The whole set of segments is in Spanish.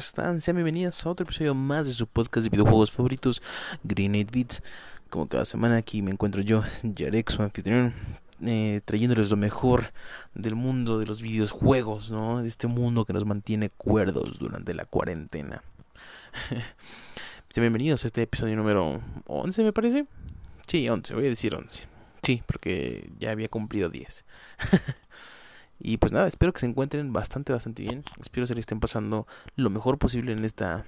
Están? Sean bienvenidos a otro episodio más de su podcast de videojuegos favoritos, Green 8 Beats. Como cada semana aquí me encuentro yo, Yarek, su anfitrión, eh, trayéndoles lo mejor del mundo de los videojuegos, ¿no? De este mundo que nos mantiene cuerdos durante la cuarentena. Sean bienvenidos a este episodio número 11, me parece. Sí, 11, voy a decir 11. Sí, porque ya había cumplido 10. Y pues nada, espero que se encuentren bastante, bastante bien. Espero que estén pasando lo mejor posible en esta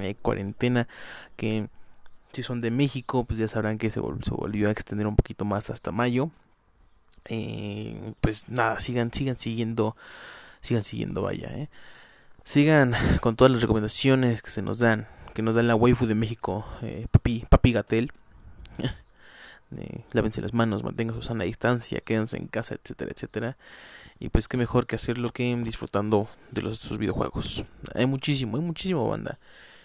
eh, cuarentena. Que si son de México, pues ya sabrán que se, se volvió a extender un poquito más hasta mayo. Eh, pues nada, sigan, sigan siguiendo, sigan siguiendo, vaya, eh. Sigan con todas las recomendaciones que se nos dan, que nos dan la waifu de México, eh, Papi, Papi Gatel. eh, lávense las manos, mantengan su sana distancia, quédense en casa, etcétera, etcétera. Y pues qué mejor que hacerlo que disfrutando de los, sus videojuegos. Hay muchísimo, hay muchísimo banda.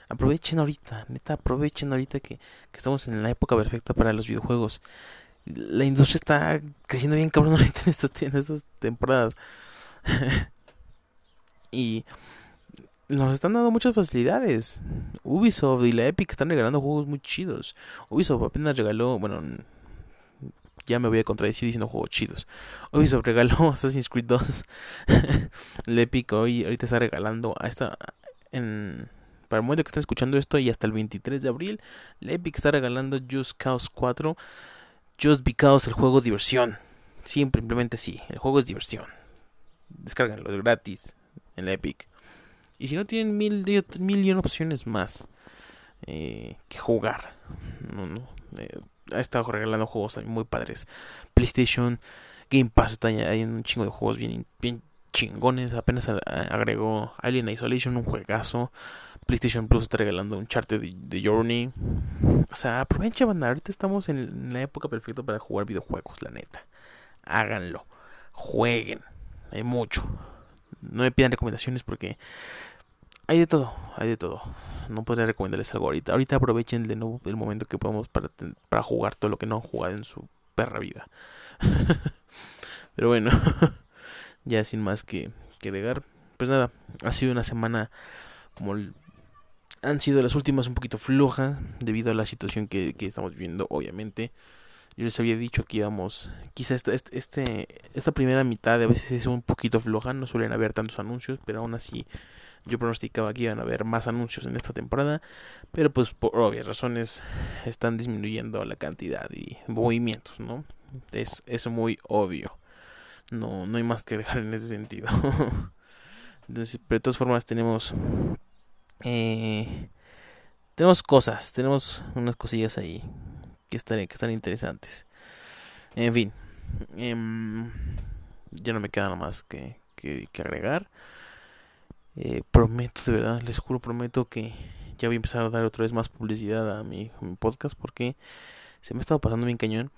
Aprovechen ahorita, neta, aprovechen ahorita que, que estamos en la época perfecta para los videojuegos. La industria está creciendo bien cabrón ahorita en estas, en estas temporadas. y nos están dando muchas facilidades. Ubisoft y la Epic están regalando juegos muy chidos. Ubisoft apenas regaló, bueno, ya me voy a contradecir diciendo juegos chidos. Ubisoft regaló Assassin's Creed 2. la Epic hoy ahorita está regalando a esta para el momento que están escuchando esto y hasta el 23 de abril, la Epic está regalando Just Cause 4. Just Because el juego diversión. Siempre, simplemente sí, el juego es diversión. Descárganlo es gratis en la Epic. Y si no tienen mil, mil y una opciones más eh, que jugar. No, no. Eh, ha estado regalando juegos muy padres. PlayStation, Game Pass está hay un chingo de juegos bien, bien chingones. Apenas agregó Alien Isolation, un juegazo. PlayStation Plus está regalando un chart de, Journey. O sea, aprovecha, banda. Ahorita estamos en la época perfecta para jugar videojuegos, la neta. Háganlo. Jueguen. Hay mucho. No me pidan recomendaciones porque hay de todo, hay de todo. No podría recomendarles algo ahorita. Ahorita aprovechen de nuevo el momento que podemos para, para jugar todo lo que no han jugado en su perra vida. Pero bueno, ya sin más que, que agregar. Pues nada, ha sido una semana como han sido las últimas un poquito floja debido a la situación que, que estamos viviendo, obviamente. Yo les había dicho que íbamos, quizá esta, este, esta primera mitad a veces es un poquito floja, no suelen haber tantos anuncios, pero aún así yo pronosticaba que iban a haber más anuncios en esta temporada, pero pues por obvias razones están disminuyendo la cantidad y movimientos, ¿no? Es, es muy obvio. No, no hay más que dejar en ese sentido. Entonces, pero de todas formas tenemos eh, tenemos cosas, tenemos unas cosillas ahí que están, que están interesantes. En fin, eh, ya no me queda nada más que, que agregar. Eh, prometo, de verdad, les juro, prometo que ya voy a empezar a dar otra vez más publicidad a mi, podcast porque se me ha estado pasando bien cañón.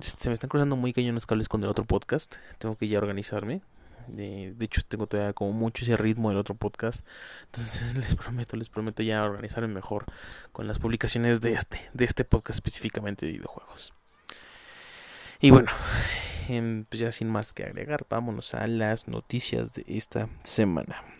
Se me están cruzando muy cañón los cables con el otro podcast. Tengo que ya organizarme. De, hecho, tengo todavía como mucho ese ritmo del otro podcast. Entonces, les prometo, les prometo ya organizarme mejor con las publicaciones de este, de este podcast específicamente de videojuegos. Y bueno, eh, pues ya sin más que agregar, vámonos a las noticias de esta semana.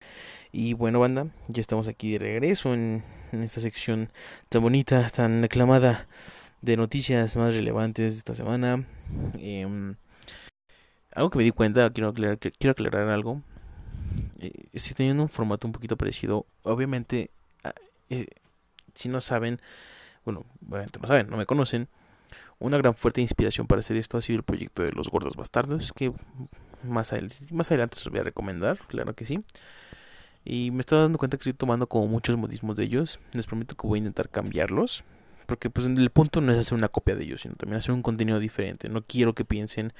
Y bueno, banda, ya estamos aquí de regreso en, esta sección tan bonita, tan aclamada de noticias más relevantes de esta semana. Em, algo que me di cuenta, quiero aclarar, quiero aclarar algo. Eh, estoy teniendo un formato un poquito parecido. Obviamente, ah, eh, si no saben, bueno, obviamente no saben, no me conocen. Una gran fuerte inspiración para hacer esto ha sido el proyecto de los gordos bastardos, que más, más adelante os voy a recomendar, claro que sí. Y me estoy dando cuenta que estoy tomando como muchos modismos de ellos. Les prometo que voy a intentar cambiarlos. Porque pues el punto no es hacer una copia de ellos, sino también hacer un contenido diferente. No quiero que piensen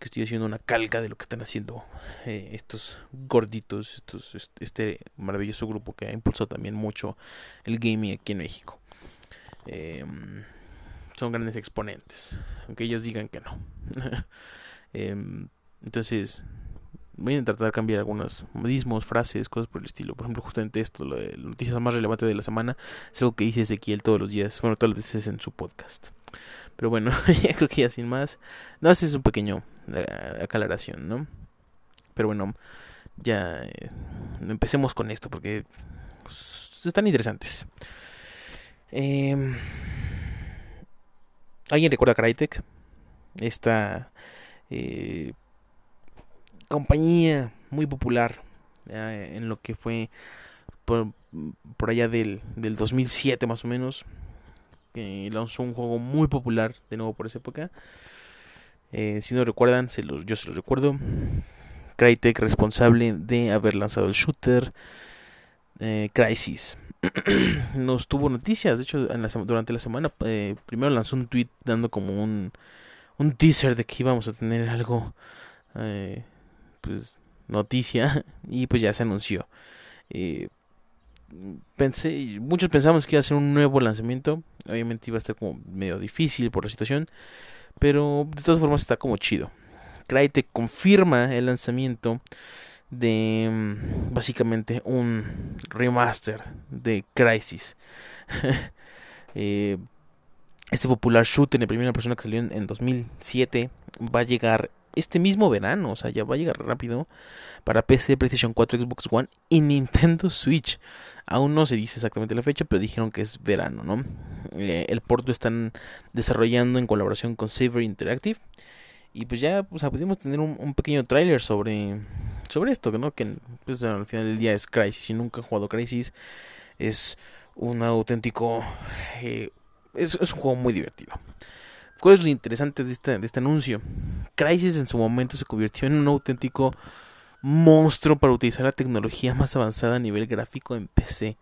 que estoy haciendo una calca de lo que están haciendo eh, estos gorditos, estos, este maravilloso grupo que ha impulsado también mucho el gaming aquí en México. Em, son grandes exponentes, aunque ellos digan que no. Em, entonces, voy a intentar cambiar algunos modismos, frases, cosas por el estilo. Por ejemplo, justamente esto, lo de la noticia más relevante de la semana, es algo que dice Ezequiel todos los días, bueno, todas las veces en su podcast. Pero bueno, ya creo que ya sin más. No, ese es un pequeño eh, aclaración, ¿no? Pero bueno, ya eh, empecemos con esto porque pues, están interesantes. Eh, ¿Alguien recuerda Crytek? Esta eh, compañía muy popular en lo que fue por, allá del, del 2007 más o menos. Que lanzó un juego muy popular de nuevo por esa época. Eh, si no recuerdan, se los, yo se los recuerdo. Crytek responsable de haber lanzado el shooter eh, Crisis. Nos tuvo noticias, de hecho, durante la semana. Eh, primero lanzó un tweet dando como un, un teaser de que íbamos a tener algo eh, pues noticia y pues ya se anunció. Eh, pensé, muchos pensamos que iba a ser un nuevo lanzamiento, obviamente iba a estar como medio difícil por la situación, pero de todas formas está como chido. Crytek confirma el lanzamiento de mm, básicamente un remaster de Crisis. Eh, este popular shooter de primera persona que salió en, en 2007 va a llegar este mismo verano, o sea, ya va a llegar rápido para PC, PlayStation 4, Xbox One y Nintendo Switch. Aún no se dice exactamente la fecha, pero dijeron que es verano, ¿no? Eh, el port lo están desarrollando en colaboración con Saber Interactive. Y pues ya, o sea, pudimos tener un, pequeño tráiler sobre, sobre esto, ¿no? Que pues, al final del día es Crisis. Si nunca han jugado Crisis, es un auténtico... Eh, es un juego muy divertido. ¿Cuál es lo interesante de este, este anuncio? Crysis en su momento se convirtió en un auténtico monstruo para utilizar la tecnología más avanzada a nivel gráfico en PC.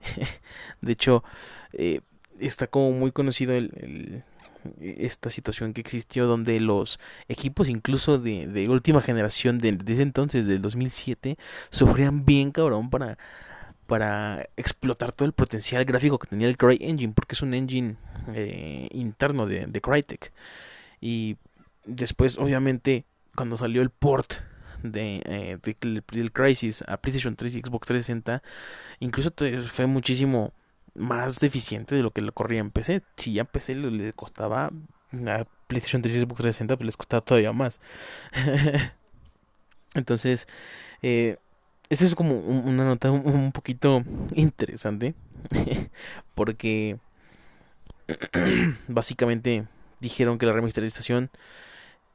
de hecho, eh, está como muy conocido el, esta situación que existió donde los equipos incluso de, de última generación de, desde entonces, del 2007, sufrían bien cabrón para para explotar todo el potencial gráfico que tenía el CryEngine, porque es un engine eh, interno de, Crytek. Y después, obviamente, cuando salió el port de, eh, Crisis a PlayStation 3 y Xbox 360, incluso fue muchísimo más deficiente de lo que le corría en PC. Si ya PC le, costaba a PlayStation 3 y Xbox 360, pues les costaba todavía más. Entonces, eh, esta es como una nota un, poquito interesante. porque básicamente dijeron que la remasterización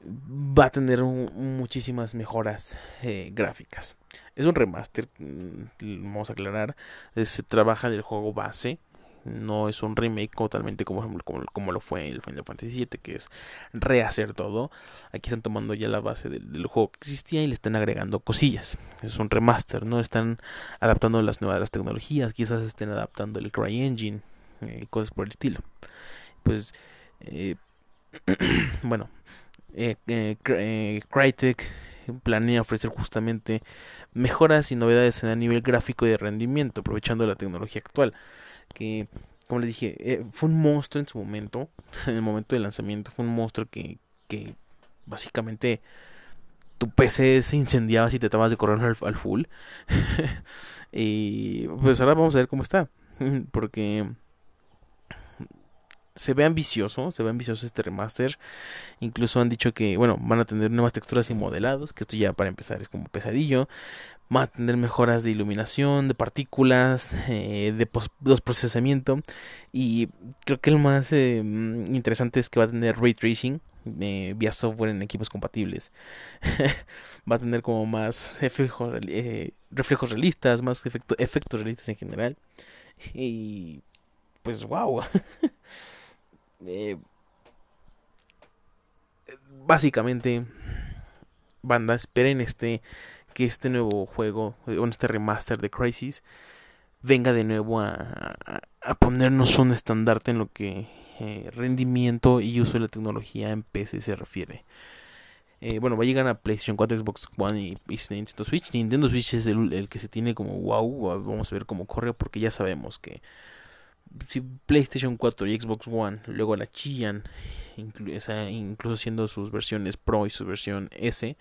va a tener muchísimas mejoras eh, gráficas. Es un remaster, mm, vamos a aclarar. Se trabaja del juego base no es un remake totalmente como, como, lo fue el Final Fantasy VII, que es rehacer todo. Aquí están tomando ya la base del, juego que existía y le están agregando cosillas. Es un remaster, no están adaptando las nuevas tecnologías, quizás estén adaptando el CryEngine, eh, cosas por el estilo. Pues, eh, bueno, eh, eh, Crytek planea ofrecer justamente mejoras y novedades a nivel gráfico y de rendimiento, aprovechando la tecnología actual que, como les dije, eh, fue un monstruo en su momento, en el momento del lanzamiento, fue un monstruo que, que básicamente tu PC se incendiaba si te tratabas de correr al, al full. y pues ahora vamos a ver cómo está, porque se ve ambicioso, se ve ambicioso este remaster. Incluso han dicho que, bueno, van a tener nuevas texturas y modelados, que esto ya para empezar es como pesadillo. Van a tener mejoras de iluminación, de partículas, eh, de, procesamiento. Y creo que lo más eh, interesante es que va a tener ray tracing eh, vía software en equipos compatibles. va a tener como más reflejos, reflejos realistas, más efectos realistas en general. Y pues wow. Eh, básicamente, banda, esperen este que este nuevo juego, eh, este remaster de Crisis, venga de nuevo a, ponernos un estandarte en lo que eh, rendimiento y uso de la tecnología en PC se refiere. bueno, va a llegar a PlayStation 4, Xbox One y, Nintendo Switch. Nintendo Switch es el, que se tiene como wow. Vamos a ver cómo corre porque ya sabemos que si PlayStation 4 y Xbox One luego la chillan, incluso siendo sus versiones Pro y su versión S,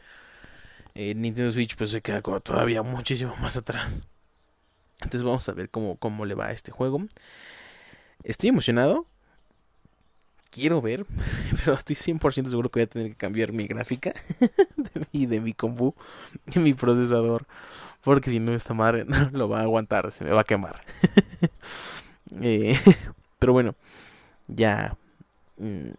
eh, Nintendo Switch pues se queda todavía muchísimo más atrás. Entonces vamos a ver cómo, cómo le va a este juego. Estoy emocionado. Quiero ver, pero estoy 100% seguro que voy a tener que cambiar mi gráfica de mi, de mi compu, de mi procesador, porque si no esta madre no lo va a aguantar, se me va a quemar. Eh, pero bueno, ya, mm,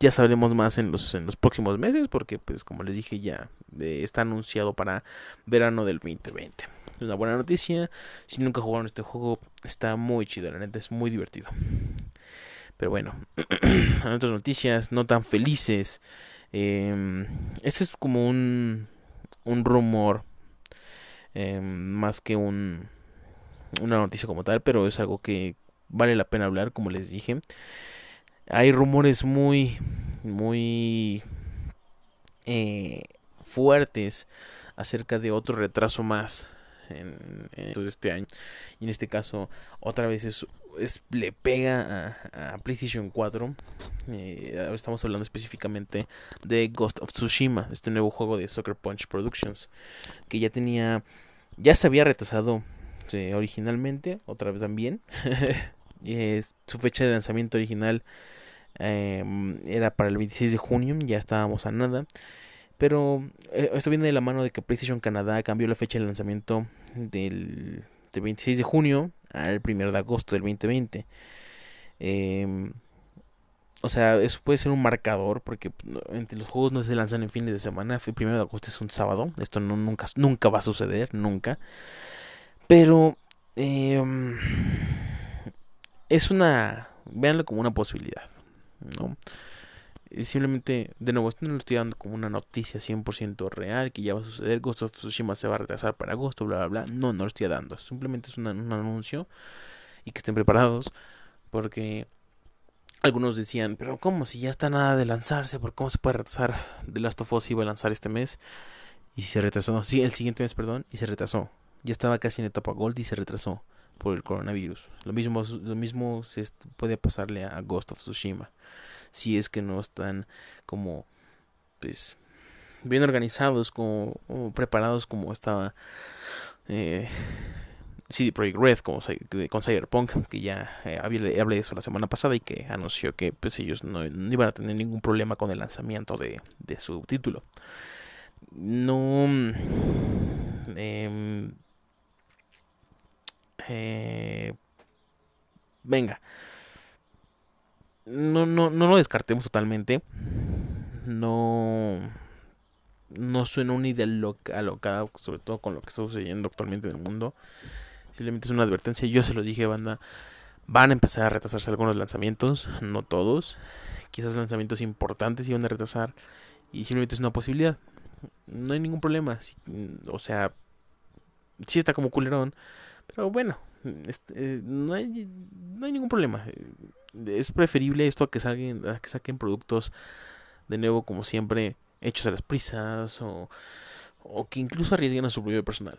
ya sabremos más en los, en los próximos meses porque pues como les dije ya está anunciado para verano del 2020. Es una buena noticia. Si nunca jugaron este juego, está muy chido, la neta es muy divertido. Pero bueno, en otras noticias no tan felices. Eh, este es como un, un rumor eh, más que un una noticia como tal, pero es algo que vale la pena hablar, como les dije. Hay rumores muy, muy eh, fuertes acerca de otro retraso más en, este año. Y en este caso, otra vez es, le pega a, PlayStation 4. Eh, estamos hablando específicamente de Ghost of Tsushima, este nuevo juego de Soccer Punch Productions, que ya tenía, ya se había retrasado este, originalmente, otra vez también. su fecha de lanzamiento original em, era para el 26 de junio, ya estábamos a nada. Pero eh, esto viene de la mano de que PlayStation Canadá cambió la fecha de lanzamiento del, 26 de junio al 1 de agosto del 2020. Em, o sea, eso puede ser un marcador porque entre los juegos no se lanzan en fines de semana. El 1 de agosto es un sábado. Esto no, nunca, nunca va a suceder, nunca. Pero em, es una, véanlo como una posibilidad, ¿no? Simplemente, de nuevo, esto no lo estoy dando como una noticia 100% real que ya va a suceder. Ghost of Tsushima se va a retrasar para agosto, bla, bla, bla. No, no lo estoy dando. Simplemente es un anuncio y que estén preparados porque algunos decían, pero ¿cómo? Si ya está nada de lanzarse, ¿por cómo se puede retrasar? The Last of Us iba a lanzar este mes y se retrasó. Sí, el siguiente mes, perdón, y se retrasó ya estaba casi en etapa Gold y se retrasó por el coronavirus. Lo mismo, lo mismo se puede pasarle a Ghost of Tsushima. Si es que no están como, pues, bien organizados, como, preparados como estaba eh, CD Projekt Red como, con Cyberpunk, que ya eh, hablé de eso la semana pasada y que anunció que pues ellos no, iban a tener ningún problema con el lanzamiento de, de su título. No... Eh, eh, venga. No, no, no lo descartemos totalmente. No. No suena una idea loca, alocada, sobre todo con lo que está sucediendo actualmente en el mundo. Simplemente es una advertencia. Yo se los dije, banda. Van a empezar a retrasarse algunos lanzamientos, no todos. Quizás lanzamientos importantes iban a retrasar. Y simplemente es una posibilidad. No hay ningún problema. O sea, si está como culerón. Pero bueno, este, eh, no, hay, no hay ningún problema. Es preferible esto a que, salgan, a que saquen productos de nuevo, como siempre, hechos a las prisas o, o que incluso arriesguen a su propio personal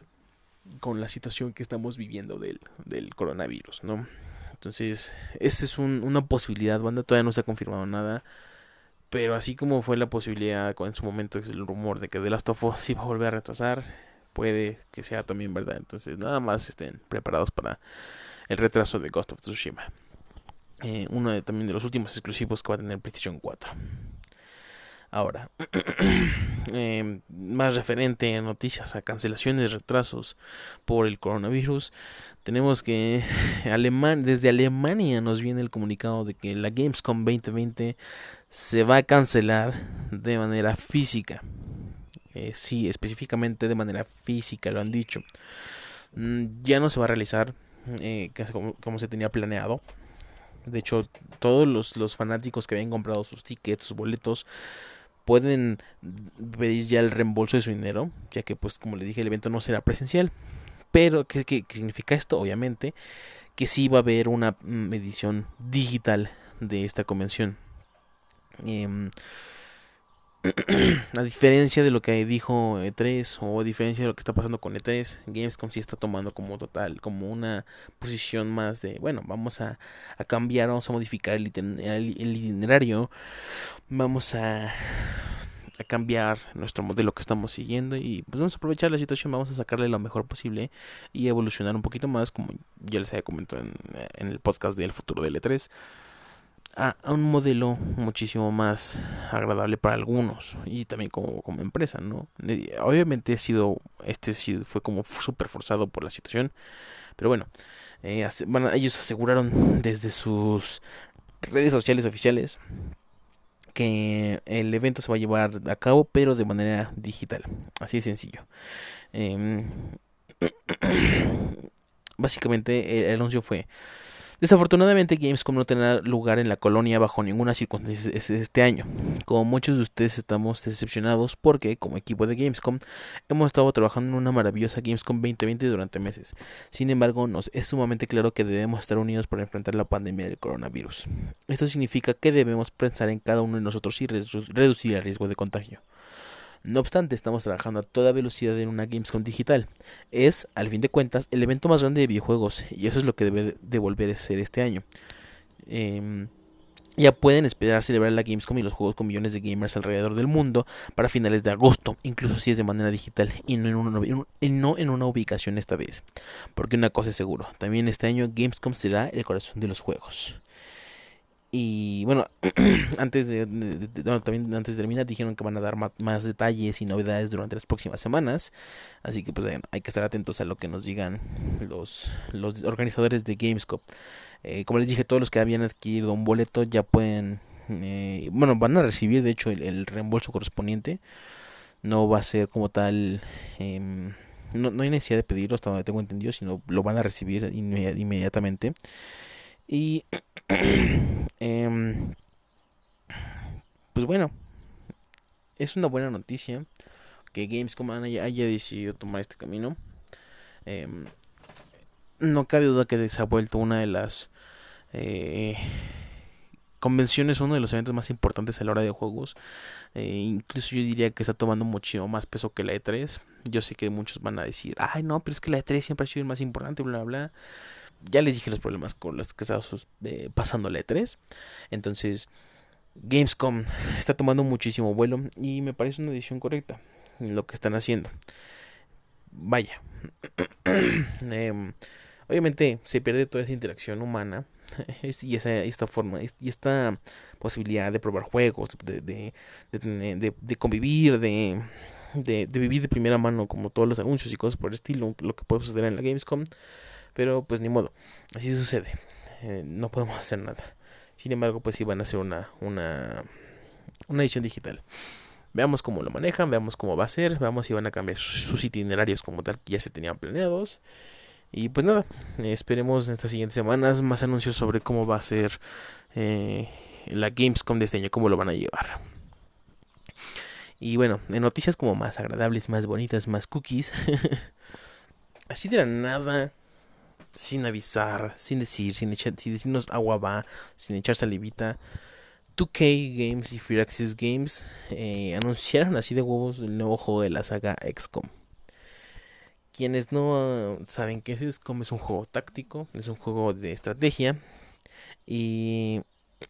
con la situación que estamos viviendo del, del coronavirus, ¿no? Entonces, esa es una posibilidad, banda, todavía no se ha confirmado nada. Pero así como fue la posibilidad en su momento, es el rumor de que The Last of Us iba a volver a retrasar, puede que sea también verdad. Entonces, nada más estén preparados para el retraso de Ghost of Tsushima. Eh, uno de, también de los últimos exclusivos que va a tener PlayStation 4. Ahora, eh, más referente a noticias, a cancelaciones, retrasos por el coronavirus, tenemos que Aleman desde Alemania nos viene el comunicado de que la Gamescom 2020 se va a cancelar de manera física. Eh, sí, específicamente de manera física, lo han dicho. Mm, ya no se va a realizar eh, como, se tenía planeado. De hecho, todos los, los fanáticos que habían comprado sus tickets, sus boletos, pueden pedir ya el reembolso de su dinero, ya que pues como les dije el evento no será presencial. Pero ¿qué, qué, significa esto? Obviamente que sí va a haber una mm, edición digital de esta convención. Eh, a diferencia de lo que dijo E3 o a diferencia de lo que está pasando con E3, Gamescom sí está tomando como total, como una posición más de, bueno, vamos a, cambiar, vamos a modificar el, itinerario, vamos a, cambiar nuestro modelo que estamos siguiendo y pues vamos a aprovechar la situación, vamos a sacarle lo mejor posible y evolucionar un poquito más, como ya les había comentado en, en el podcast del futuro del E3 a, un modelo muchísimo más agradable para algunos y también como, como empresa, ¿no? Obviamente ha sido, este fue como súper forzado por la situación, pero bueno, eh, ellos aseguraron desde sus redes sociales oficiales que el evento se va a llevar a cabo pero de manera digital, así de sencillo. Eh, básicamente el anuncio fue Desafortunadamente Gamescom no tendrá lugar en la colonia bajo ninguna circunstancia este año. Como muchos de ustedes estamos decepcionados porque, como equipo de Gamescom, hemos estado trabajando en una maravillosa Gamescom 2020 durante meses. Sin embargo, nos es sumamente claro que debemos estar unidos para enfrentar la pandemia del coronavirus. Esto significa que debemos pensar en cada uno de nosotros y reducir el riesgo de contagio. No obstante, estamos trabajando a toda velocidad en una Gamescom digital. Es, al fin de cuentas, el evento más grande de videojuegos y eso es lo que debe de volver a ser este año. Em, ya pueden esperar celebrar la Gamescom y los juegos con millones de gamers alrededor del mundo para finales de agosto, incluso si es de manera digital y no en una, no en una ubicación esta vez. Porque una cosa es seguro, también este año Gamescom será el corazón de los juegos. Y bueno, antes de, también antes de terminar dijeron que van a dar más, detalles y novedades durante las próximas semanas. Así que pues hay que estar atentos a lo que nos digan los, los organizadores de Gamescom. Eh, como les dije, todos los que habían adquirido un boleto ya pueden, eh, bueno, van a recibir de hecho el, reembolso correspondiente. No va a ser como tal, em, no, no hay necesidad de pedirlo hasta donde tengo entendido, sino lo van a recibir inmediatamente. Y Em, pues bueno, es una buena noticia que Gamescom haya, haya decidido tomar este camino. Em, no cabe duda que se ha vuelto una de las eh, convenciones, uno de los eventos más importantes a la hora de juegos. Eh, incluso yo diría que está tomando muchísimo más peso que la E3. Yo sé que muchos van a decir, ay no, pero es que la E3 siempre ha sido el más importante, bla, bla, bla ya les dije los problemas con los que eh, pasando la E3. Entonces, Gamescom está tomando muchísimo vuelo y me parece una decisión correcta lo que están haciendo. Vaya. Em, obviamente se pierde toda esa interacción humana y esa, esta forma y esta posibilidad de probar juegos, de, de, de, de convivir, de, vivir de primera mano como todos los anuncios y cosas por el estilo, lo que puede suceder en la Gamescom. Pero pues ni modo, así sucede. Eh, no podemos hacer nada. Sin embargo, pues sí van a hacer una, una, una edición digital. Veamos cómo lo manejan, veamos cómo va a ser, veamos si van a cambiar sus itinerarios como tal que ya se tenían planeados. Y pues nada, esperemos en estas siguientes semanas más anuncios sobre cómo va a ser eh, la Gamescom de este año, cómo lo van a llevar. Y bueno, en noticias como más agradables, más bonitas, más cookies. así de la nada, sin avisar, sin decir, sin, echar, sin decirnos agua va, sin echar salivita. 2K Games y Firaxis Games eh, anunciaron así de huevos el nuevo juego de la saga XCOM. Quienes no saben que XCOM es un juego táctico, es un juego de estrategia y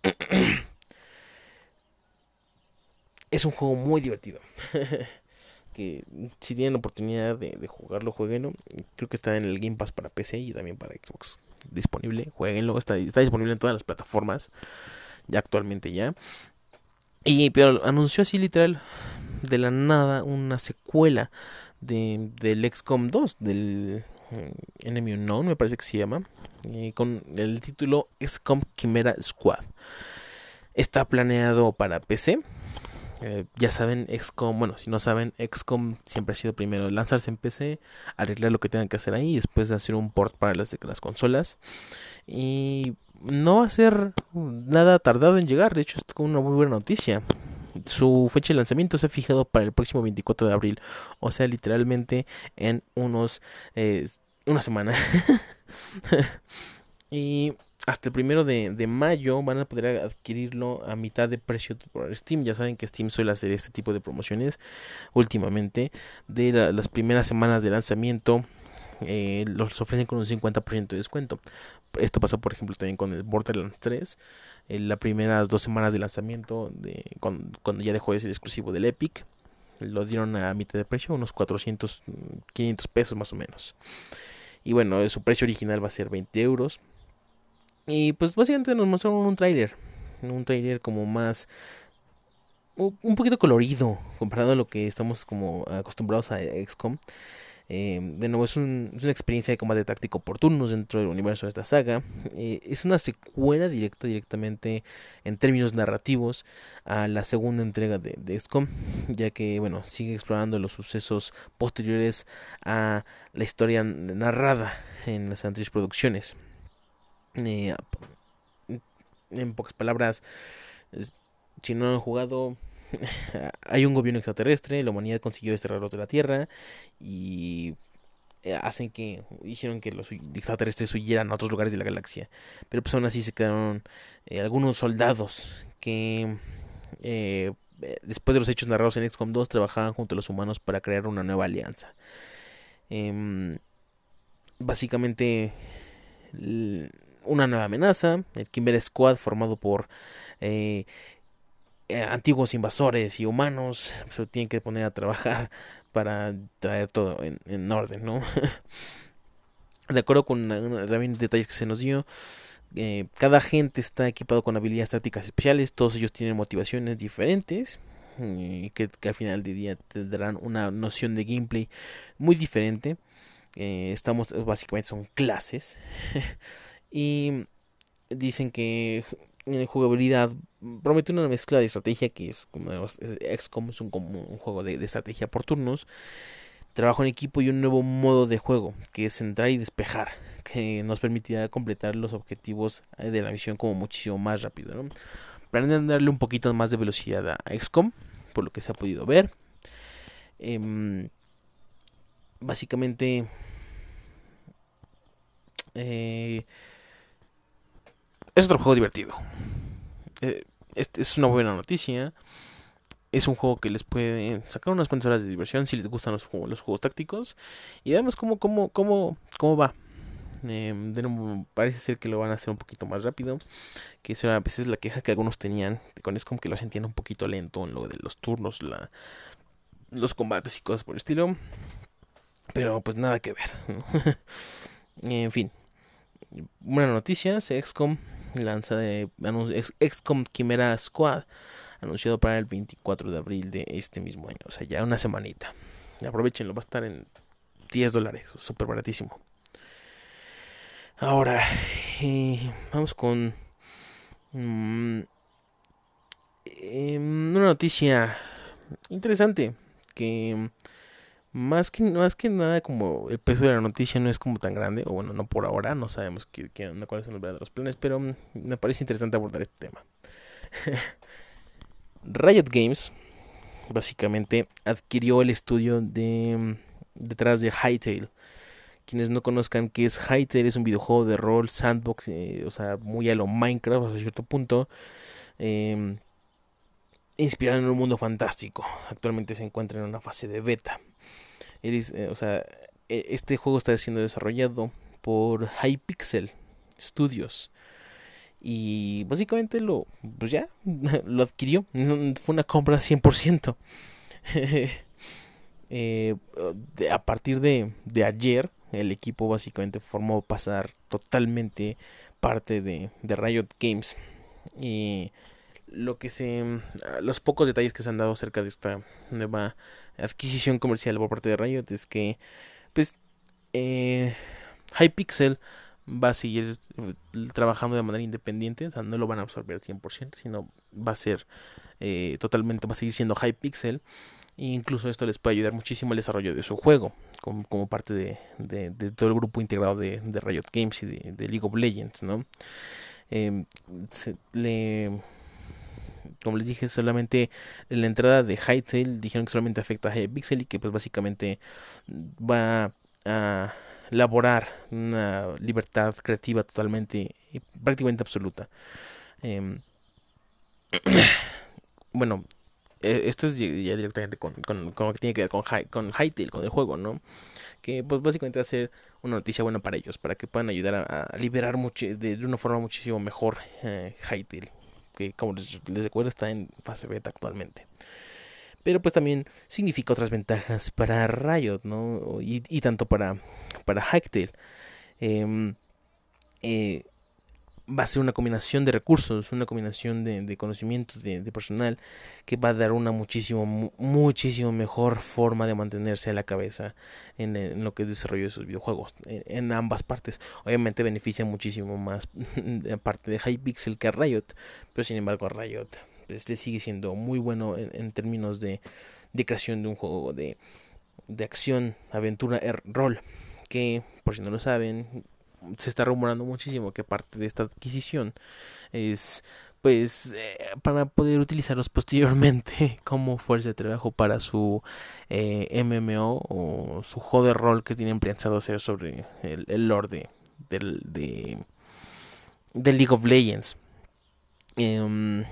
es un juego muy divertido. que si tienen oportunidad de, jugarlo, jueguenlo. Creo que está en el Game Pass para PC y también para Xbox. disponible, jueguenlo, está, está disponible en todas las plataformas, ya actualmente ya. Y pero anunció así literal de la nada una secuela de, del XCOM 2, del mm, Enemy Unknown, me parece que se llama, con el título XCOM Chimera Squad. Está planeado para PC. Eh, ya saben, XCOM, bueno, si no saben, XCOM siempre ha sido primero lanzarse en PC, arreglar lo que tengan que hacer ahí, después de hacer un port para las, las consolas. Y no va a ser nada tardado en llegar, de hecho es una muy buena noticia. Su fecha de lanzamiento se ha fijado para el próximo 24 de abril, o sea, literalmente en unos eh, una semana. y hasta el primero de, de, mayo van a poder adquirirlo a mitad de precio por Steam. Ya saben que Steam suele hacer este tipo de promociones últimamente. De las primeras semanas de lanzamiento eh, los ofrecen con un 50% de descuento. Esto pasó, por ejemplo, también con el Borderlands 3. En las primeras dos semanas de lanzamiento, cuando, ya dejó de ser exclusivo del Epic, lo dieron a mitad de precio, unos 400, 500 pesos más o menos. Y bueno, su precio original va a ser 20 euros. Y pues básicamente nos mostraron un tráiler. Un tráiler como más un poquito colorido comparado a lo que estamos como acostumbrados a XCOM. Eh, de nuevo, es, una experiencia de combate táctico por dentro del universo de esta saga. Eh, es una secuela directa, directamente en términos narrativos, a la segunda entrega de, de XCOM, ya que, bueno, sigue explorando los sucesos posteriores a la historia narrada en las anteriores producciones. Eh, en pocas palabras, si no han jugado, hay un gobierno extraterrestre, la humanidad consiguió desterrarlos de la Tierra y eh, hacen que hicieron que los extraterrestres huyeran a otros lugares de la galaxia. Pero pues aún así se quedaron eh, algunos soldados que eh, después de los hechos narrados en XCOM 2 trabajaban junto a los humanos para crear una nueva alianza. Em, básicamente una nueva amenaza, el Kimber Squad formado por eh, antiguos invasores y humanos se tienen que poner a trabajar para traer todo en, orden, ¿no? de acuerdo con también detalles que se nos dio, eh, cada agente está equipado con habilidades tácticas especiales, todos ellos tienen motivaciones diferentes y que, al final del día te darán una noción de gameplay muy diferente. Eh, estamos básicamente son clases y dicen que en jugabilidad promete una mezcla de estrategia que es como XCOM es un juego de, estrategia por turnos trabajo en equipo y un nuevo modo de juego que es entrar y despejar que nos permitirá completar los objetivos eh, de la misión como muchísimo más rápido ¿no? planean darle un poquito más de velocidad a XCOM por lo que se ha podido ver em, básicamente eh, es otro juego divertido. Eh, este es una buena noticia. Es un juego que les puede sacar unas cuantas horas de diversión si les gustan los los juegos tácticos. Y además, ¿cómo, cómo, cómo, cómo va? Eh, parece ser que lo van a hacer un poquito más rápido. Que eso a veces la queja que algunos tenían con como que lo sentían un poquito lento en lo de los turnos, la, los combates y cosas por el estilo. Pero pues nada que ver. en fin. Buena noticia, XCOM lanza de XCOM Chimera Squad, anunciado para el 24 de abril de este mismo año, o sea, ya una semanita. Aprovechenlo, va a estar en 10 dólares, súper baratísimo. Ahora, eh, vamos con mm, em, una noticia interesante que más que, más que nada como el peso de la noticia no es como tan grande, o bueno, no por ahora, no sabemos qué, qué, cuáles son los planes, pero mm, me parece interesante abordar este tema. Riot Games básicamente adquirió el estudio de mm, detrás de Hytale. Quienes no conozcan qué es Hytale, es un videojuego de rol sandbox, eh, o sea, muy a lo Minecraft hasta cierto punto. Eh, inspirado en un mundo fantástico. Actualmente se encuentra en una fase de beta. Eh, o sea, e, este juego está siendo desarrollado por Hypixel Studios. Y básicamente lo, pues ya, lo adquirió. Fue una compra 100%. eh, a partir de, de ayer, el equipo básicamente formó pasar totalmente parte de, de Riot Games. Y lo que se los pocos detalles que se han dado acerca de esta nueva adquisición comercial por parte de Riot es que pues eh, Hypixel va a seguir eh, trabajando de manera independiente, o sea, no lo van a absorber al 100%, sino va a ser eh, totalmente, va a seguir siendo Hypixel. E incluso esto les puede ayudar muchísimo al desarrollo de su juego, como, como parte de, de, de, todo el grupo integrado de, de Riot Games y de, League of Legends, ¿no? Se, le, como les dije, solamente la entrada de Hytale dijeron que solamente afecta a Hypixel y que pues básicamente va a elaborar una libertad creativa totalmente y prácticamente absoluta. Eh, bueno, e, esto es ya directamente con, con, con, lo que tiene que ver con, con Hytale, con el juego, ¿no? Que pues básicamente va a ser una noticia buena para ellos, para que puedan ayudar a, liberar de, una forma muchísimo mejor eh, Hytale, que como les, recuerdo está en fase beta actualmente pero pues también significa otras ventajas para Riot, ¿no? Y, y tanto para, para Hytale. Eh, eh, va a ser una combinación de recursos, una combinación de, de conocimientos de, de, personal que va a dar una muchísimo, muchísimo mejor forma de mantenerse a la cabeza en, lo que es desarrollo de sus videojuegos, en, ambas partes. Obviamente beneficia muchísimo más parte de Hypixel que a Riot, pero sin embargo a Riot pues, le sigue siendo muy bueno en, en términos de, de, creación de un juego de, de acción, aventura, er, rol, que por si no lo saben, se está rumorando muchísimo que parte de esta adquisición es pues eh, para poder utilizarlos posteriormente como fuerza de trabajo para su eh, MMO o su juego de rol que tienen pensado hacer sobre el, el lore de, de, de, League of Legends. Eh,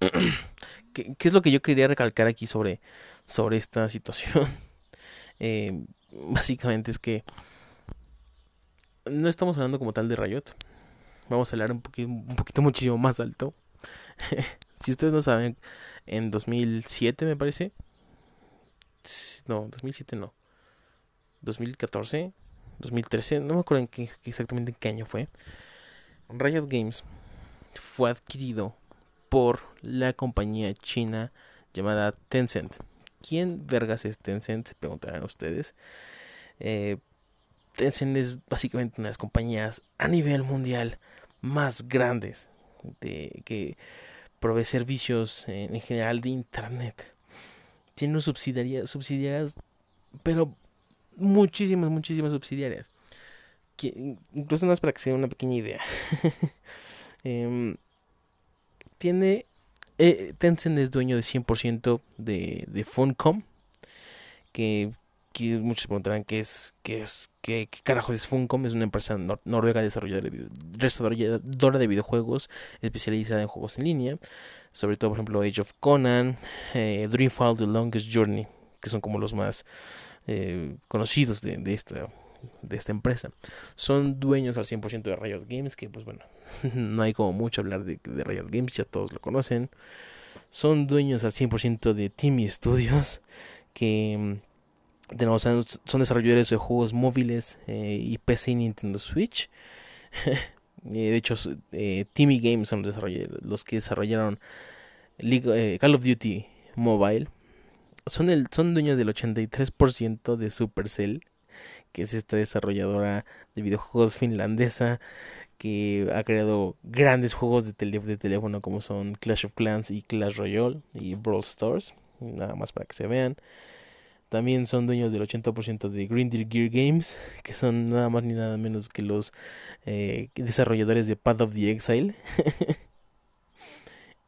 ¿Qué, ¿Qué, es lo que yo quería recalcar aquí sobre, sobre esta situación? Eh, básicamente es que no estamos hablando como tal de Riot. Vamos a hablar un poquito, un poquito muchísimo más alto. si ustedes no saben, en 2007 me parece. No, 2007 no. 2014, 2013, no me acuerdo en qué, exactamente en qué año fue. Riot Games fue adquirido por la compañía china llamada Tencent. ¿Quién vergas es Tencent? Se preguntarán ustedes. Eh, Tencent es básicamente una de las compañías a nivel mundial más grandes de que provee servicios en, en general de internet. Tiene subsidiarias, subsidiarias, pero muchísimas, muchísimas subsidiarias. Que, incluso más para que se den una pequeña idea. eh, tiene eh, Tencent es dueño de 100% de, de Funcom, que, que, muchos preguntarán qué es, qué es, qué, carajos es Funcom, es una empresa nor noruega desarrolladora de, videojuegos especializada en juegos en línea, sobre todo por ejemplo Age of Conan, eh, Dreamfall The Longest Journey, que son como los más eh, conocidos de, esta de esta empresa. Son dueños al 100% de Riot Games, que pues bueno, no hay como mucho hablar de, de Games, ya todos lo conocen. Son dueños al 100% de Timmy Studios, que tenemos, son desarrolladores de juegos móviles eh, y PC y Nintendo Switch. de hecho, eh, Timmy Games son los, que desarrollaron eh, Call of Duty Mobile. Son, dueños del 83% de Supercell que es esta desarrolladora de videojuegos finlandesa que ha creado grandes juegos de, de teléfono como son Clash of Clans y Clash Royale y Brawl Stars, nada más para que se vean. También son dueños del 80% de Green Deer Gear Games, que son nada más ni nada menos que los eh, desarrolladores de Path of the Exile.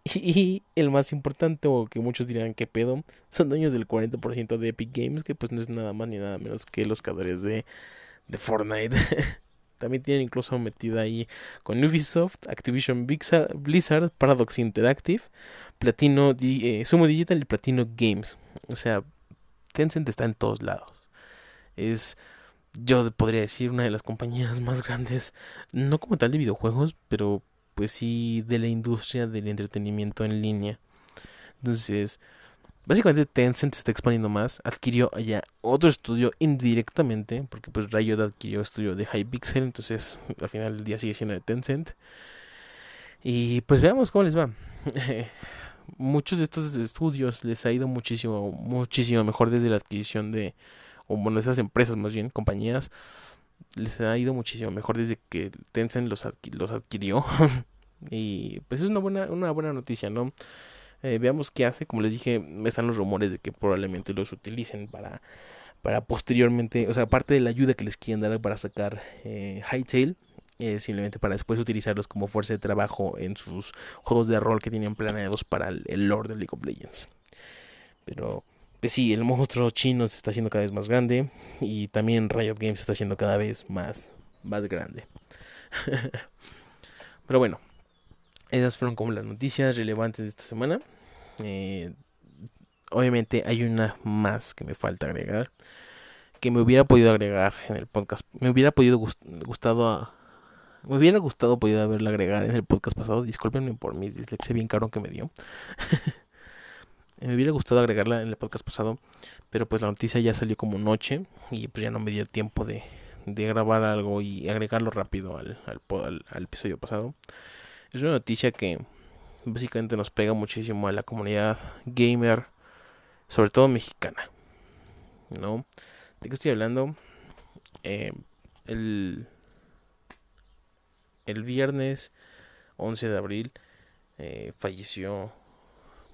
Y el más importante, o que muchos dirán que pedo, son dueños del 40% de Epic Games, que pues no es nada más ni nada menos que los creadores de, de Fortnite. También tienen incluso metida ahí con Ubisoft, Activision Blizzard, Paradox Interactive, Platino, eh, Sumo Digital y Platino Games. O sea, Tencent está en todos lados. Es, yo podría decir, una de las compañías más grandes, no como tal de videojuegos, pero pues sí de la industria del entretenimiento en línea. Entonces, básicamente Tencent se está expandiendo más, adquirió ya otro estudio indirectamente, porque pues Riot adquirió estudio de Hypixel, entonces al final del día sigue siendo de Tencent. Y pues veamos cómo les va. Muchos de estos estudios les ha ido muchísimo, muchísimo mejor desde la adquisición de, o bueno, esas empresas más bien, compañías, les ha ido muchísimo mejor desde que Tencent los, los adquirió. y pues es una buena, una buena noticia, ¿no? Eh, veamos qué hace. Como les dije, están los rumores de que probablemente los utilicen para, para posteriormente, o sea, aparte de la ayuda que les quieren dar para sacar eh, Hightail, eh, simplemente para después utilizarlos como fuerza de trabajo en sus juegos de rol que tienen planeados para el, el Lord de League of Legends. Pero, pues sí, el monstruo chino se está haciendo cada vez más grande y también Riot Games está haciendo cada vez más, más grande. Pero bueno, esas fueron como las noticias relevantes de esta semana. Eh, obviamente hay una más que me falta agregar. Que me hubiera podido agregar en el podcast. Me hubiera podido gustado a, Me hubiera gustado podido haberla agregar en el podcast pasado. Discúlpenme por mi dislexia bien caro que me dio. me hubiera gustado agregarla en el podcast pasado. Pero pues la noticia ya salió como noche. Y pues ya no me dio tiempo de, de grabar algo y agregarlo rápido al, al, al episodio pasado. Es una noticia que básicamente nos pega muchísimo a la comunidad gamer, sobre todo mexicana. ¿No? ¿De qué estoy hablando? Eh, el, el viernes 11 de abril eh, falleció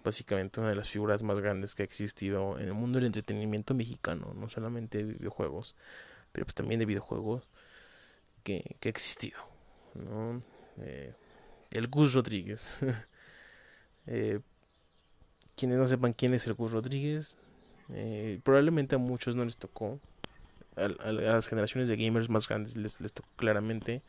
básicamente una de las figuras más grandes que ha existido en el mundo del entretenimiento mexicano, no solamente de videojuegos, pero pues también de videojuegos que, que ha existido. ¿no? Eh, el Gus Rodríguez. eh, quienes no sepan quién es el Gus Rodríguez, probablemente a muchos no les tocó. A, las generaciones de gamers más grandes les, les tocó claramente.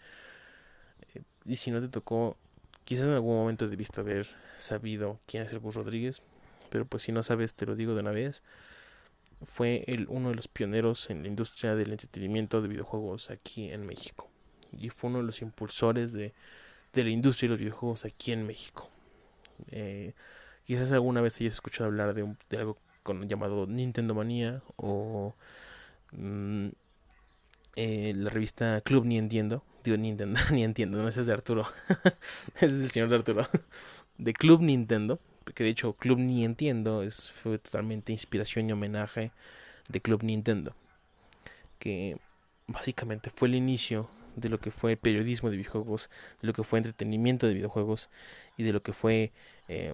Y si no te tocó, quizás en algún momento debiste haber sabido quién es el Gus Rodríguez. Pero pues si no sabes, te lo digo de una vez. Fue el, uno de los pioneros en la industria del entretenimiento de videojuegos aquí en México. Y fue uno de los impulsores de de la industria de los videojuegos aquí en México. Eh, quizás alguna vez hayas escuchado hablar de, un, de algo con, llamado Nintendo Manía o mm, eh, la revista Club Ni Entiendo. Digo Nintendo, ni entiendo, no ese es de Arturo. ese es el señor de Arturo. de Club Nintendo. Que de hecho Club Ni Entiendo es, fue totalmente inspiración y homenaje de Club Nintendo. Que básicamente fue el inicio de lo que fue periodismo de videojuegos, de lo que fue entretenimiento de videojuegos y de lo que fue eh,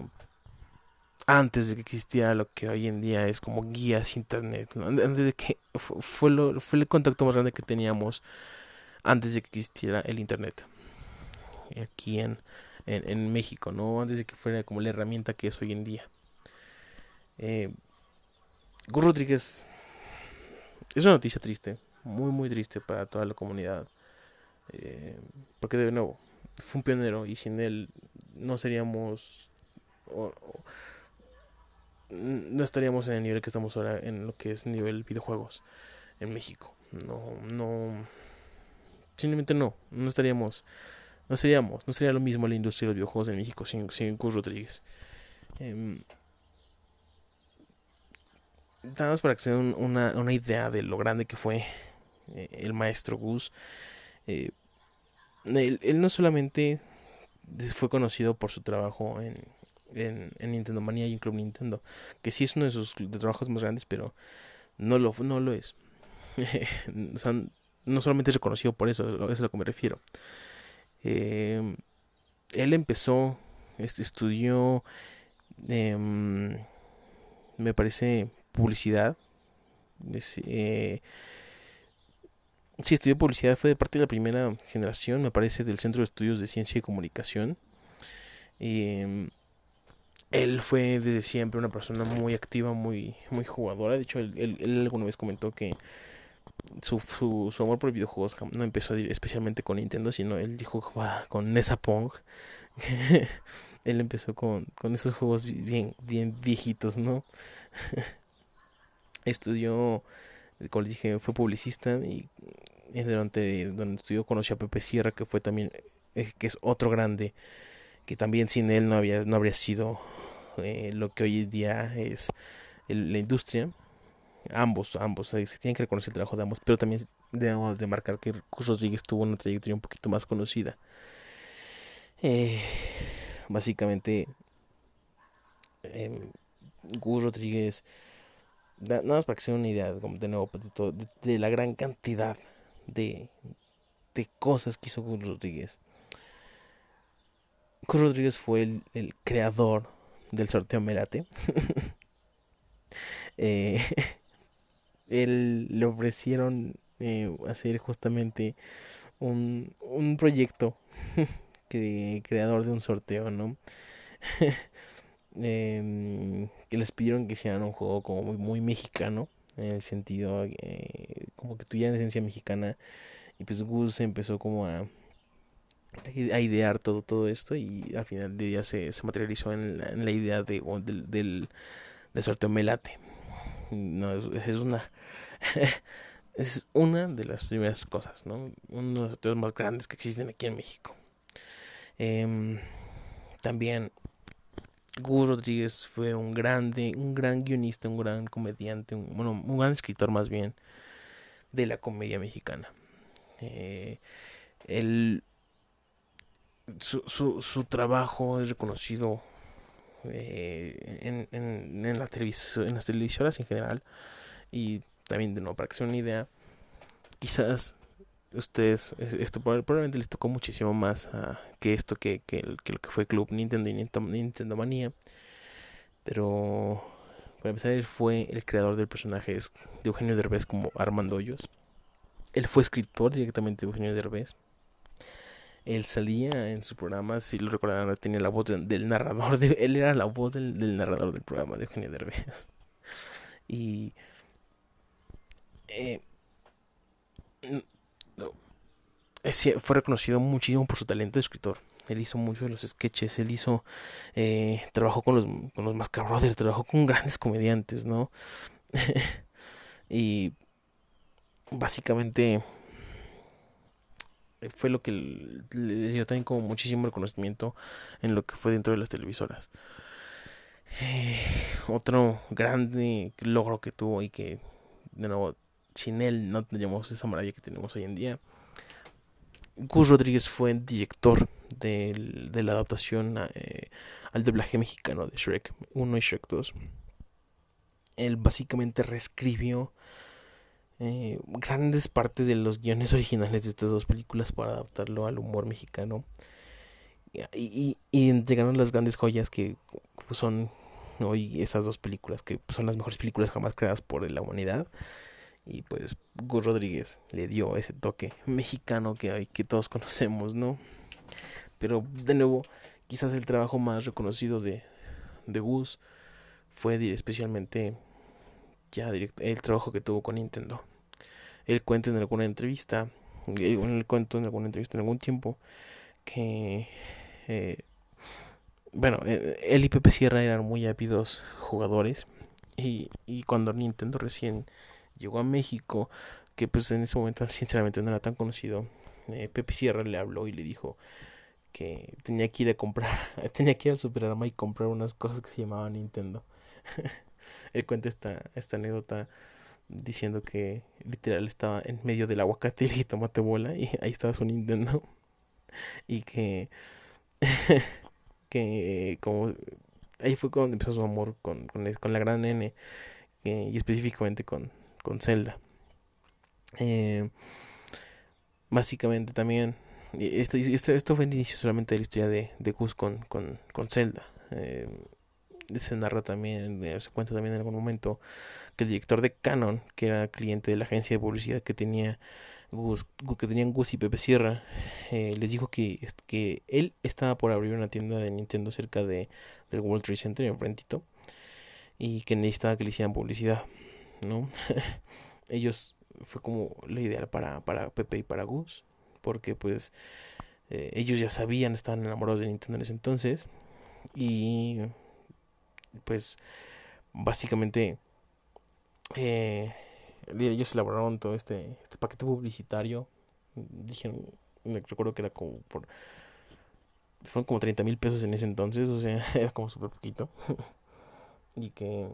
antes de que existiera lo que hoy en día es como guías internet, antes de que fue, lo, fue el contacto más grande que teníamos antes de que existiera el internet aquí en, en, México, ¿no? Antes de que fuera como la herramienta que es hoy en día. Eh, Rodríguez es una noticia triste, muy muy triste para toda la comunidad eh, porque de nuevo, fue un pionero y sin él no seríamos... no estaríamos en el nivel que estamos ahora en lo que es nivel videojuegos en México. No, no... Simplemente no, no estaríamos... No seríamos, no sería lo mismo la industria de los videojuegos en México sin, sin Gus Rodríguez. Eh, nada más para que se den una, una idea de lo grande que fue eh, el maestro Gus. Eh, él, no solamente fue conocido por su trabajo en, en, Nintendo Manía y en Club Nintendo, que sí es uno de sus trabajos más grandes, pero no lo, no lo es. no solamente es reconocido por eso, es a lo que me refiero. Eh, él empezó, este, estudió, em, me parece, publicidad. Eh, Sí, estudió publicidad, fue de parte de la primera generación, me parece, del Centro de Estudios de Ciencia y Comunicación. Em, él fue desde siempre una persona muy activa, muy, muy jugadora. De hecho, él, él, alguna vez comentó que su, su, amor por videojuegos no empezó especialmente con Nintendo, sino él dijo con Nessa Pong. él empezó con, con esos juegos bien, bien viejitos, ¿no? Estudió, como les dije, fue publicista y durante donde estudió conoció a Pepe Sierra que fue también eh, que es otro grande que también sin él no había no habría sido eh, lo que hoy en día es la industria. Ambos, ambos, se tienen que reconocer el trabajo de ambos, pero también debemos de marcar que Gus Rodríguez tuvo una trayectoria un poquito más conocida. Eh, básicamente, eh, Gus Rodríguez, nada más para que se den una idea de nuevo de, de, la gran cantidad de, de cosas que hizo Gus Rodríguez. Gus Rodríguez fue el, creador del sorteo Melate. eh, él le ofrecieron eh, hacer justamente un, un proyecto creador de un sorteo, ¿no? eh, que les pidieron que hicieran un juego como muy, muy mexicano, en el sentido eh, como que tuviera esencia mexicana. Y pues Gus empezó como a, a idear todo, todo esto y al final del día se, se materializó en la, en la idea de, del, del, sorteo Melate. No, es, es una es una de las primeras cosas, ¿no? Uno de los sorteos más grandes que existen aquí en México. Eh, también Gus Rodríguez fue un grande, un gran guionista, un gran comediante, un, bueno, un gran escritor más bien de la comedia mexicana. Eh, su, su, su, trabajo es reconocido eh, en, en, en, la en las televisoras en general y también de nuevo para que se una idea quizás ustedes esto probablemente les tocó muchísimo más uh, que esto que, que, que, lo que fue Club Nintendo y Nintendo, Nintendo Manía pero para empezar él fue el creador del personaje de Eugenio Derbez como Armando Hoyos. Él fue escritor directamente de Eugenio Derbez él salía en su programa, si lo recordarán, tenía la voz de, del narrador, de, él era la voz del, narrador del programa de Eugenio Derbez. Y eh, fue reconocido muchísimo por su talento de escritor. Él hizo muchos de los sketches, él hizo, eh, trabajó con los, con los trabajó con grandes comediantes, ¿no? y básicamente fue lo que le dio también como muchísimo reconocimiento en lo que fue dentro de las televisoras. Eh, otro grande logro que tuvo y que de nuevo sin él no tendríamos esa maravilla que tenemos hoy en día. Gus Rodríguez fue director de, de la adaptación eh, al doblaje mexicano de Shrek 1 y Shrek 2. Él básicamente reescribió eh, grandes partes de los guiones originales de estas dos películas para adaptarlo al humor mexicano. Y, y, y llegaron las grandes joyas que son hoy esas dos películas, que son las mejores películas jamás creadas por la humanidad. Y pues Gus Rodríguez le dio ese toque mexicano que hay, que todos conocemos, ¿no? Pero de nuevo, quizás el trabajo más reconocido de, de Gus fue especialmente ya el trabajo que tuvo con Nintendo. Él cuenta en alguna entrevista, él cuento en alguna entrevista en algún tiempo, que eh, bueno, eh, él y Pepe Sierra eran muy ávidos jugadores y, y cuando Nintendo recién llegó a México, que pues en ese momento sinceramente no era tan conocido, eh, Pepe Sierra le habló y le dijo que tenía que ir a comprar, tenía que ir al Superarma y comprar unas cosas que se llamaban Nintendo. Él cuenta esta, esta anécdota diciendo que literal estaba en medio del aguacate y tomate bola y ahí estaba su Nintendo. Y que, que como ahí fue cuando empezó su amor con, con, con la gran N y específicamente con, con Zelda. Eh, básicamente también, esto, esto, esto, fue el inicio solamente de la historia de, de Gus con, con, con Zelda. Eh, se narra también, eh, se cuenta también en algún momento que el director de Canon, que era cliente de la agencia de publicidad que tenía Gus, que tenían Gus y Pepe Sierra, eh, les dijo que, que él estaba por abrir una tienda de Nintendo cerca de, del World Trade Center, enfrentito, y que necesitaba que le hicieran publicidad. ¿no? Ellos fue como la ideal para, para Pepe y para Gus, porque pues eh, ellos ya sabían, estaban enamorados de Nintendo en ese entonces, y pues básicamente eh, ellos elaboraron todo este, este paquete publicitario, dijeron, recuerdo que era como fueron como 30 mil pesos en ese entonces, o sea, era como súper poquito. y que,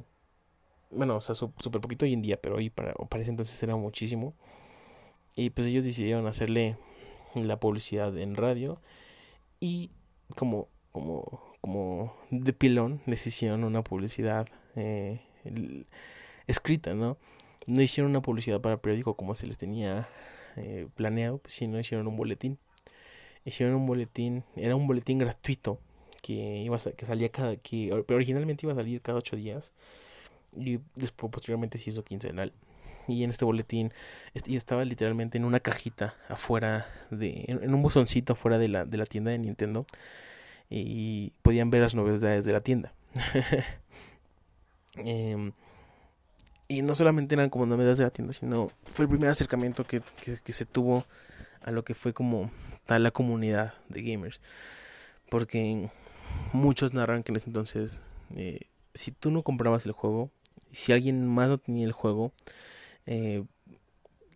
bueno, o sea, súper poquito hoy en día, pero hoy para, para ese entonces era muchísimo. Y pues ellos decidieron hacerle la publicidad en radio y como, como, como de pilón les hicieron una publicidad eh, escrita, ¿no? No hicieron una publicidad para periódico como se les tenía eh, planeado, sino hicieron un boletín. Hicieron un boletín, era un boletín gratuito que iba a, que salía cada que originalmente iba a salir cada ocho días y después posteriormente se hizo quincenal y en este boletín y estaba literalmente en una cajita afuera de en, un bozoncito afuera de la de la tienda de Nintendo y podían ver las novedades de la tienda. Em, y no solamente eran como novedades de la tienda sino fue el primer acercamiento que, que, se tuvo a lo que fue como tal la comunidad de gamers. Porque muchos narran que en ese entonces eh, si tú no comprabas el juego si alguien más no tenía el juego eh,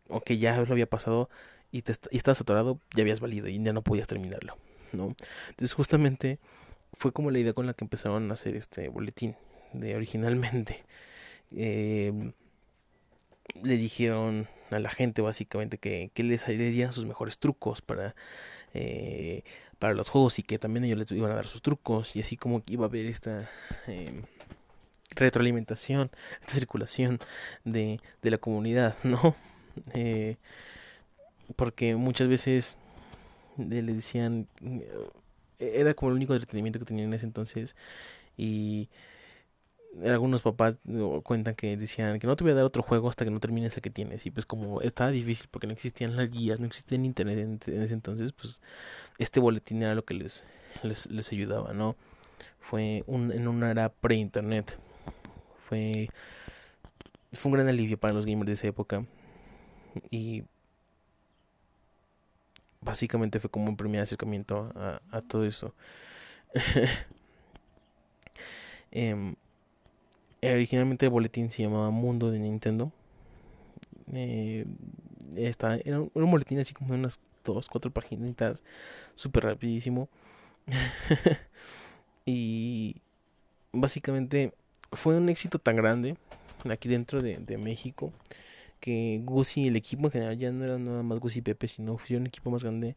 o que ya lo había pasado y, te, y estabas atorado, ya habías valido y ya no podías terminarlo, ¿no? Entonces justamente fue como la idea con la que empezaron a hacer este boletín, de originalmente. Eh, le dijeron a la gente básicamente que, que les, les dieran sus mejores trucos para, eh, para los juegos y que también ellos les iban a dar sus trucos y así como que iba a haber esta... Eh, retroalimentación, esta circulación de, de la comunidad, ¿no? Eh, porque muchas veces le decían, eh, era como el único entretenimiento que tenían en ese entonces y algunos papás cuentan que decían que no te voy a dar otro juego hasta que no termines el que tienes y pues como estaba difícil porque no existían las guías, no existía internet en, ese entonces, pues este boletín era lo que les, les, les ayudaba, ¿no? Fue un, en una era pre-internet fue, fue un gran alivio para los gamers de esa época. Y básicamente fue como un primer acercamiento a, todo eso. eh, originalmente el boletín se llamaba Mundo de Nintendo. Eh, era, un, boletín así como de unas dos, cuatro páginas, súper rapidísimo. y básicamente fue un éxito tan grande aquí dentro de, de México que Gucci y el equipo en general ya no era nada más Gucci y Pepe, sino un equipo más grande.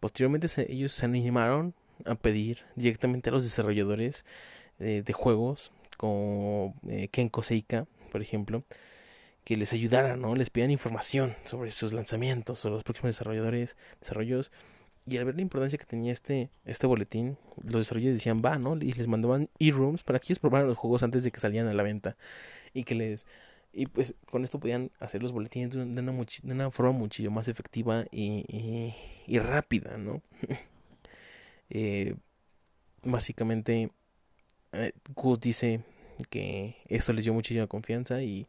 Posteriormente ellos se animaron a pedir directamente a los desarrolladores eh, de juegos como eh, Kenko Seika, por ejemplo, que les ayudaran, ¿no? Les pidieran información sobre sus lanzamientos o los próximos desarrolladores, desarrollos y al ver la importancia que tenía este, este boletín, los desarrolladores decían, va, ¿no? Y les mandaban e-rooms para que ellos probaran los juegos antes de que salieran a la venta. Y que les... Y pues con esto podían hacer los boletines de una, forma muchísimo más efectiva y, y, rápida, ¿no? eh, básicamente, eh, Gus dice que esto les dio muchísima confianza y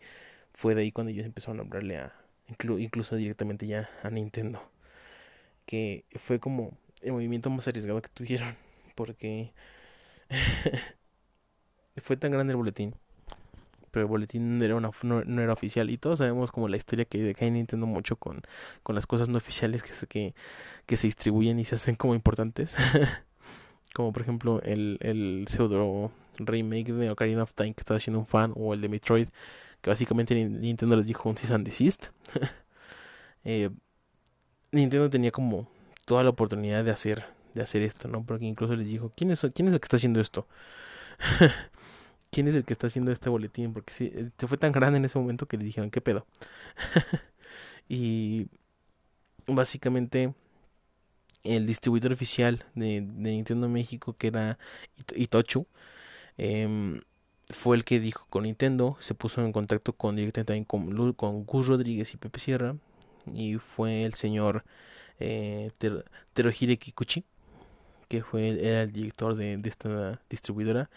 fue de ahí cuando ellos empezaron a hablarle a, incluso directamente ya a Nintendo que fue como el movimiento más arriesgado que tuvieron, porque fue tan grande el boletín, el boletín era una, no, era oficial y todos sabemos como la historia que hay Nintendo mucho con, con las cosas no oficiales que se, que, que se distribuyen y se hacen como importantes. como por ejemplo el, el pseudo remake de Ocarina of Time que estaba haciendo un fan o el de Metroid que básicamente Nintendo les dijo un cease and desist. eh, Nintendo tenía como toda la oportunidad de hacer de hacer esto, ¿no? Porque incluso les dijo, ¿quién es, quién es el que está haciendo esto? ¿Quién es el que está haciendo este boletín? Porque sí, eh, se fue tan grande en ese momento que les dijeron, ¿qué pedo? y básicamente el distribuidor oficial de, Nintendo México, que era Itochu, em, fue el que dijo con Nintendo, se puso en contacto con directamente con, con Gus Rodríguez y Pepe Sierra, y fue el señor eh, Kikuchi, que fue era el director de, esta distribuidora,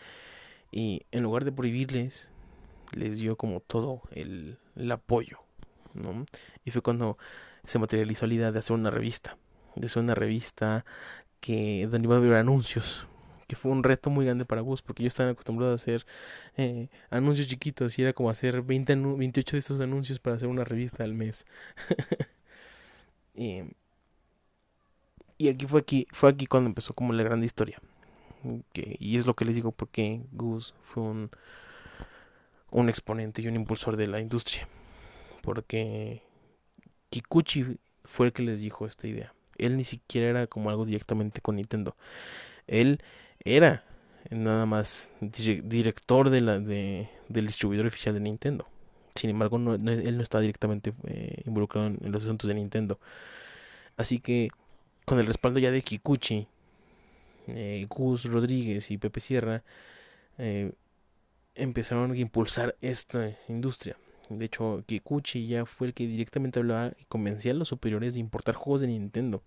y en lugar de prohibirles, les dio como todo el, apoyo, ¿no? Y fue cuando se materializó la idea de hacer una revista, de hacer una revista que donde iba a haber anuncios que fue un reto muy grande para Gus porque yo estaba acostumbrado a hacer eh, anuncios chiquitos y era como hacer 20 28 de estos anuncios para hacer una revista al mes. y Y aquí fue aquí, fue aquí cuando empezó como la gran historia. Y es lo que les digo porque Gus fue un, un exponente y un impulsor de la industria. Porque Kikuchi fue el que les dijo esta idea. Él ni siquiera era como algo directamente con Nintendo. Él era nada más director de la, de, del distribuidor oficial de Nintendo. Sin embargo, no, él no está directamente eh, involucrado en, los asuntos de Nintendo. Así que, con el respaldo ya de Kikuchi, eh, Gus Rodríguez y Pepe Sierra, eh, empezaron a impulsar esta industria. De hecho, Kikuchi ya fue el que directamente hablaba y convencía a los superiores de importar juegos de Nintendo.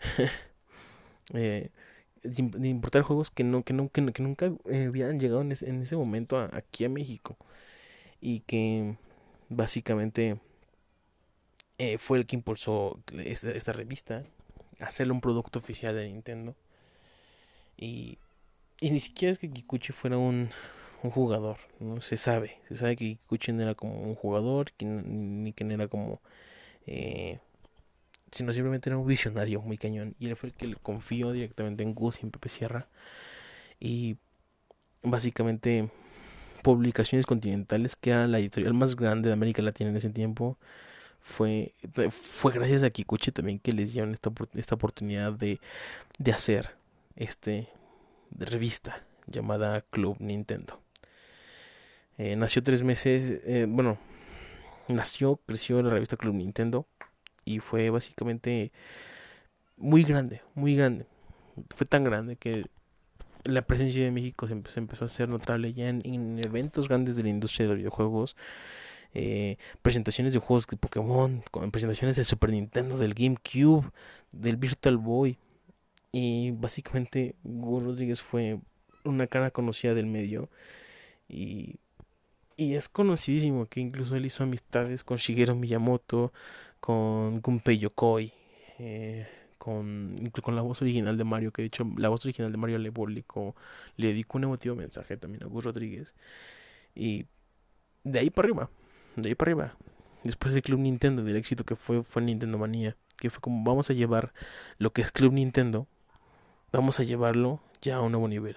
eh, de importar juegos que no que, no, que, nunca habían llegado en ese, en ese momento aquí a México y que básicamente fue el que impulsó esta, esta revista hacerle un producto oficial de Nintendo y, ni siquiera es que Kikuchi fuera un, un jugador no se sabe se sabe que Kikuchi no era como un jugador ni que no era como eh, sino simplemente era un visionario muy cañón. Y él fue el que le confió directamente en Gus y en Pepe Sierra. Y básicamente Publicaciones Continentales, que era la editorial más grande de América Latina en ese tiempo, fue, fue gracias a Kikuchi también que les dieron esta, esta oportunidad de, de hacer este revista llamada Club Nintendo. Eh, nació tres meses, eh, bueno, nació, creció la revista Club Nintendo y fue básicamente muy grande, muy grande. Fue tan grande que la presencia de México se empezó, a hacer notable ya en, eventos grandes de la industria de los videojuegos. Eh, presentaciones de juegos de Pokémon, presentaciones del Super Nintendo, del GameCube, del Virtual Boy. Y básicamente Hugo Rodríguez fue una cara conocida del medio. Y, y es conocidísimo que incluso él hizo amistades con Shigeru Miyamoto, con Gunpei Yokoi, eh, con, con la voz original de Mario, que de hecho la voz original de Mario le publicó, le dedicó un emotivo mensaje también a Gus Rodríguez. Y de ahí para arriba, de ahí para arriba. Después del Club Nintendo, del éxito que fue, fue Nintendo Manía, que fue como vamos a llevar lo que es Club Nintendo, vamos a llevarlo ya a un nuevo nivel.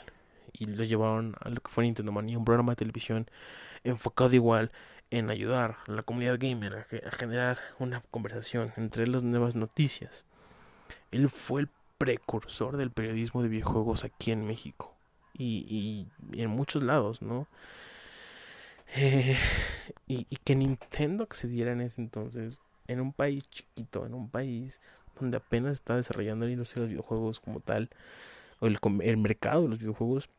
Y lo llevaron a lo que fue Nintendo Manía, un programa de televisión enfocado igual en ayudar a la comunidad gamer a, generar una conversación entre las nuevas noticias. Él fue el precursor del periodismo de videojuegos aquí en México y, y, en muchos lados, ¿no? Eh, y, y, que Nintendo accediera en ese entonces, en un país chiquito, en un país donde apenas está desarrollando la industria de los videojuegos como tal, o el, mercado de los videojuegos,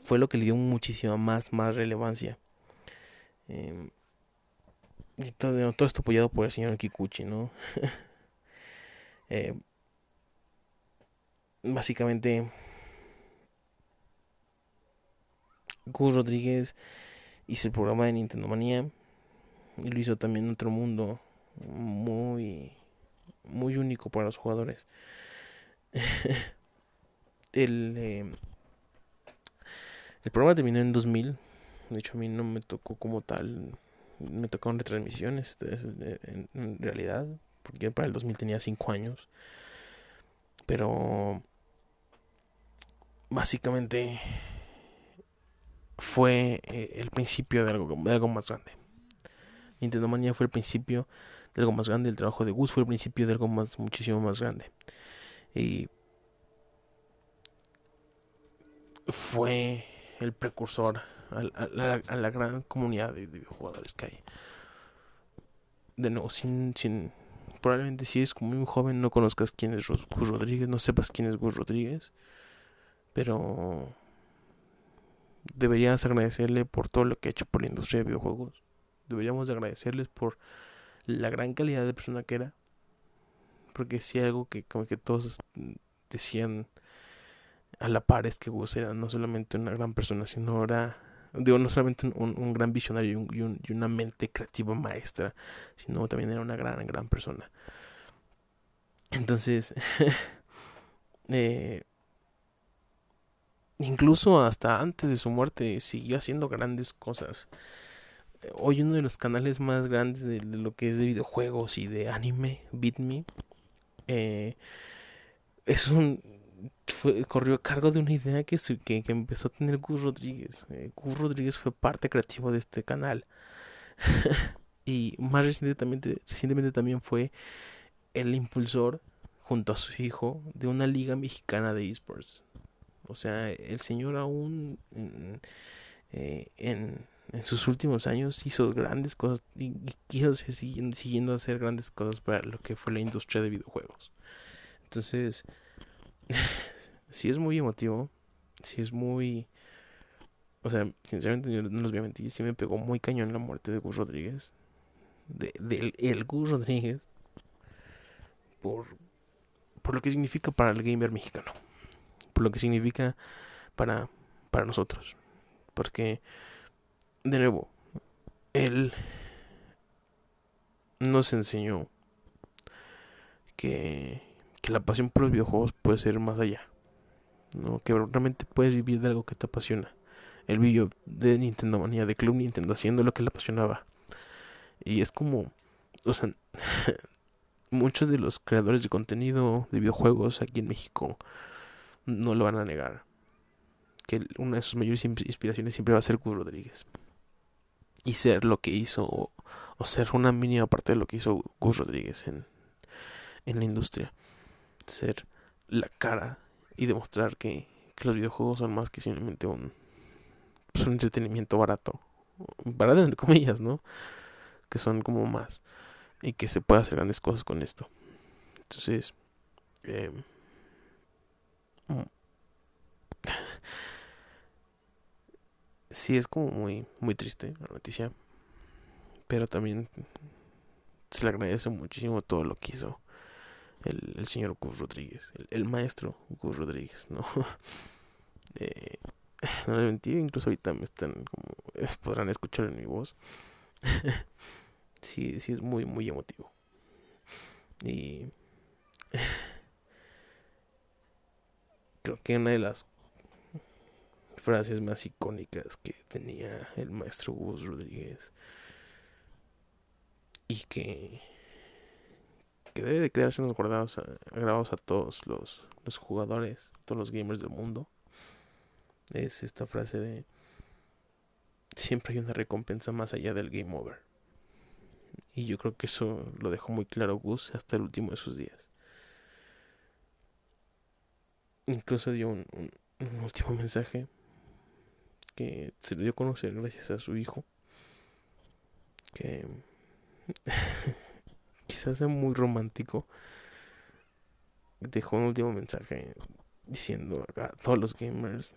fue lo que le dio muchísima más, más relevancia. Em, y todo, esto apoyado por el señor Kikuchi, ¿no? Em, básicamente, Gus Rodríguez hizo el programa de Nintendo Manía y lo hizo también en otro mundo muy muy único para los jugadores. el, em, el programa terminó en 2000 de hecho, a mí no me tocó como tal. Me tocaron retransmisiones en, en realidad. Porque para el 2000 tenía 5 años. Pero. Básicamente. Fue eh, el principio de algo, de algo más grande. Nintendo Manía fue el principio de algo más grande. El trabajo de Gus fue el principio de algo más, muchísimo más grande. Y. Fue el precursor a, la, gran comunidad de, jugadores que hay. De nuevo, sin, sin, probablemente si eres como muy joven no conozcas quién es Gus Rodríguez, no sepas quién es Gus Rodríguez, pero deberías agradecerle por todo lo que ha hecho por la industria de videojuegos. Deberíamos agradecerles por la gran calidad de persona que era. Porque si algo que como que todos decían a la par es que Gus era no solamente una gran persona, sino era digo, no solamente un, gran visionario y, una mente creativa maestra, sino también era una gran, gran persona. Entonces, eh, incluso hasta antes de su muerte siguió haciendo grandes cosas. Hoy uno de los canales más grandes de, lo que es de videojuegos y de anime, BitMe, eh, es un corrió a cargo de una idea que, que, empezó a tener Gus Rodríguez. Eh, Gus Rodríguez fue parte creativa de este canal. y más recientemente, recientemente también fue el impulsor, junto a su hijo, de una liga mexicana de esports. O sea, el señor aún en, eh, en, sus últimos años hizo grandes cosas y, quiso seguir siguiendo a hacer grandes cosas para lo que fue la industria de videojuegos. Entonces, si es muy emotivo, si es muy... O sea, sinceramente no los voy a mentir, sí me pegó muy cañón la muerte de Gus Rodríguez. De, de el Gus Rodríguez. Por, por lo que significa para el gamer mexicano. Por lo que significa para, para nosotros. Porque, de nuevo, él nos enseñó que que la pasión por los videojuegos puede ser más allá. ¿no? Que realmente puedes vivir de algo que te apasiona. El vídeo de Nintendo Manía, de Club Nintendo, haciendo lo que le apasionaba. Y es como, o sea, muchos de los creadores de contenido de videojuegos aquí en México no lo van a negar. Que una de sus mayores inspiraciones siempre va a ser Gus Rodríguez. Y ser lo que hizo, o, o ser una mínima parte de lo que hizo Gus Rodríguez en, en la industria ser la cara y demostrar que, los videojuegos son más que simplemente un, pues, un entretenimiento barato. Barato entre comillas, ¿no? Que son como más. Y que se puede hacer grandes cosas con esto. Entonces, eh, sí es como muy, muy triste la noticia. Pero también se le agradece muchísimo todo lo que hizo el, señor Gus Rodríguez, el, maestro Gus Rodríguez, ¿no? Eh, no le mentí, incluso ahorita me están como, eh, podrán escuchar en mi voz. sí, sí es muy, muy emotivo. Y creo que una de las frases más icónicas que tenía el maestro Gus Rodríguez y que que debe de quedarse guardados, grabados a todos los, los jugadores, todos los gamers del mundo, es esta frase de siempre hay una recompensa más allá del game over. Y yo creo que eso lo dejó muy claro Gus hasta el último de sus días. Incluso dio un, un último mensaje que se le dio a conocer gracias a su hijo. Que quizás sea muy romántico, dejó un último mensaje diciendo a todos los gamers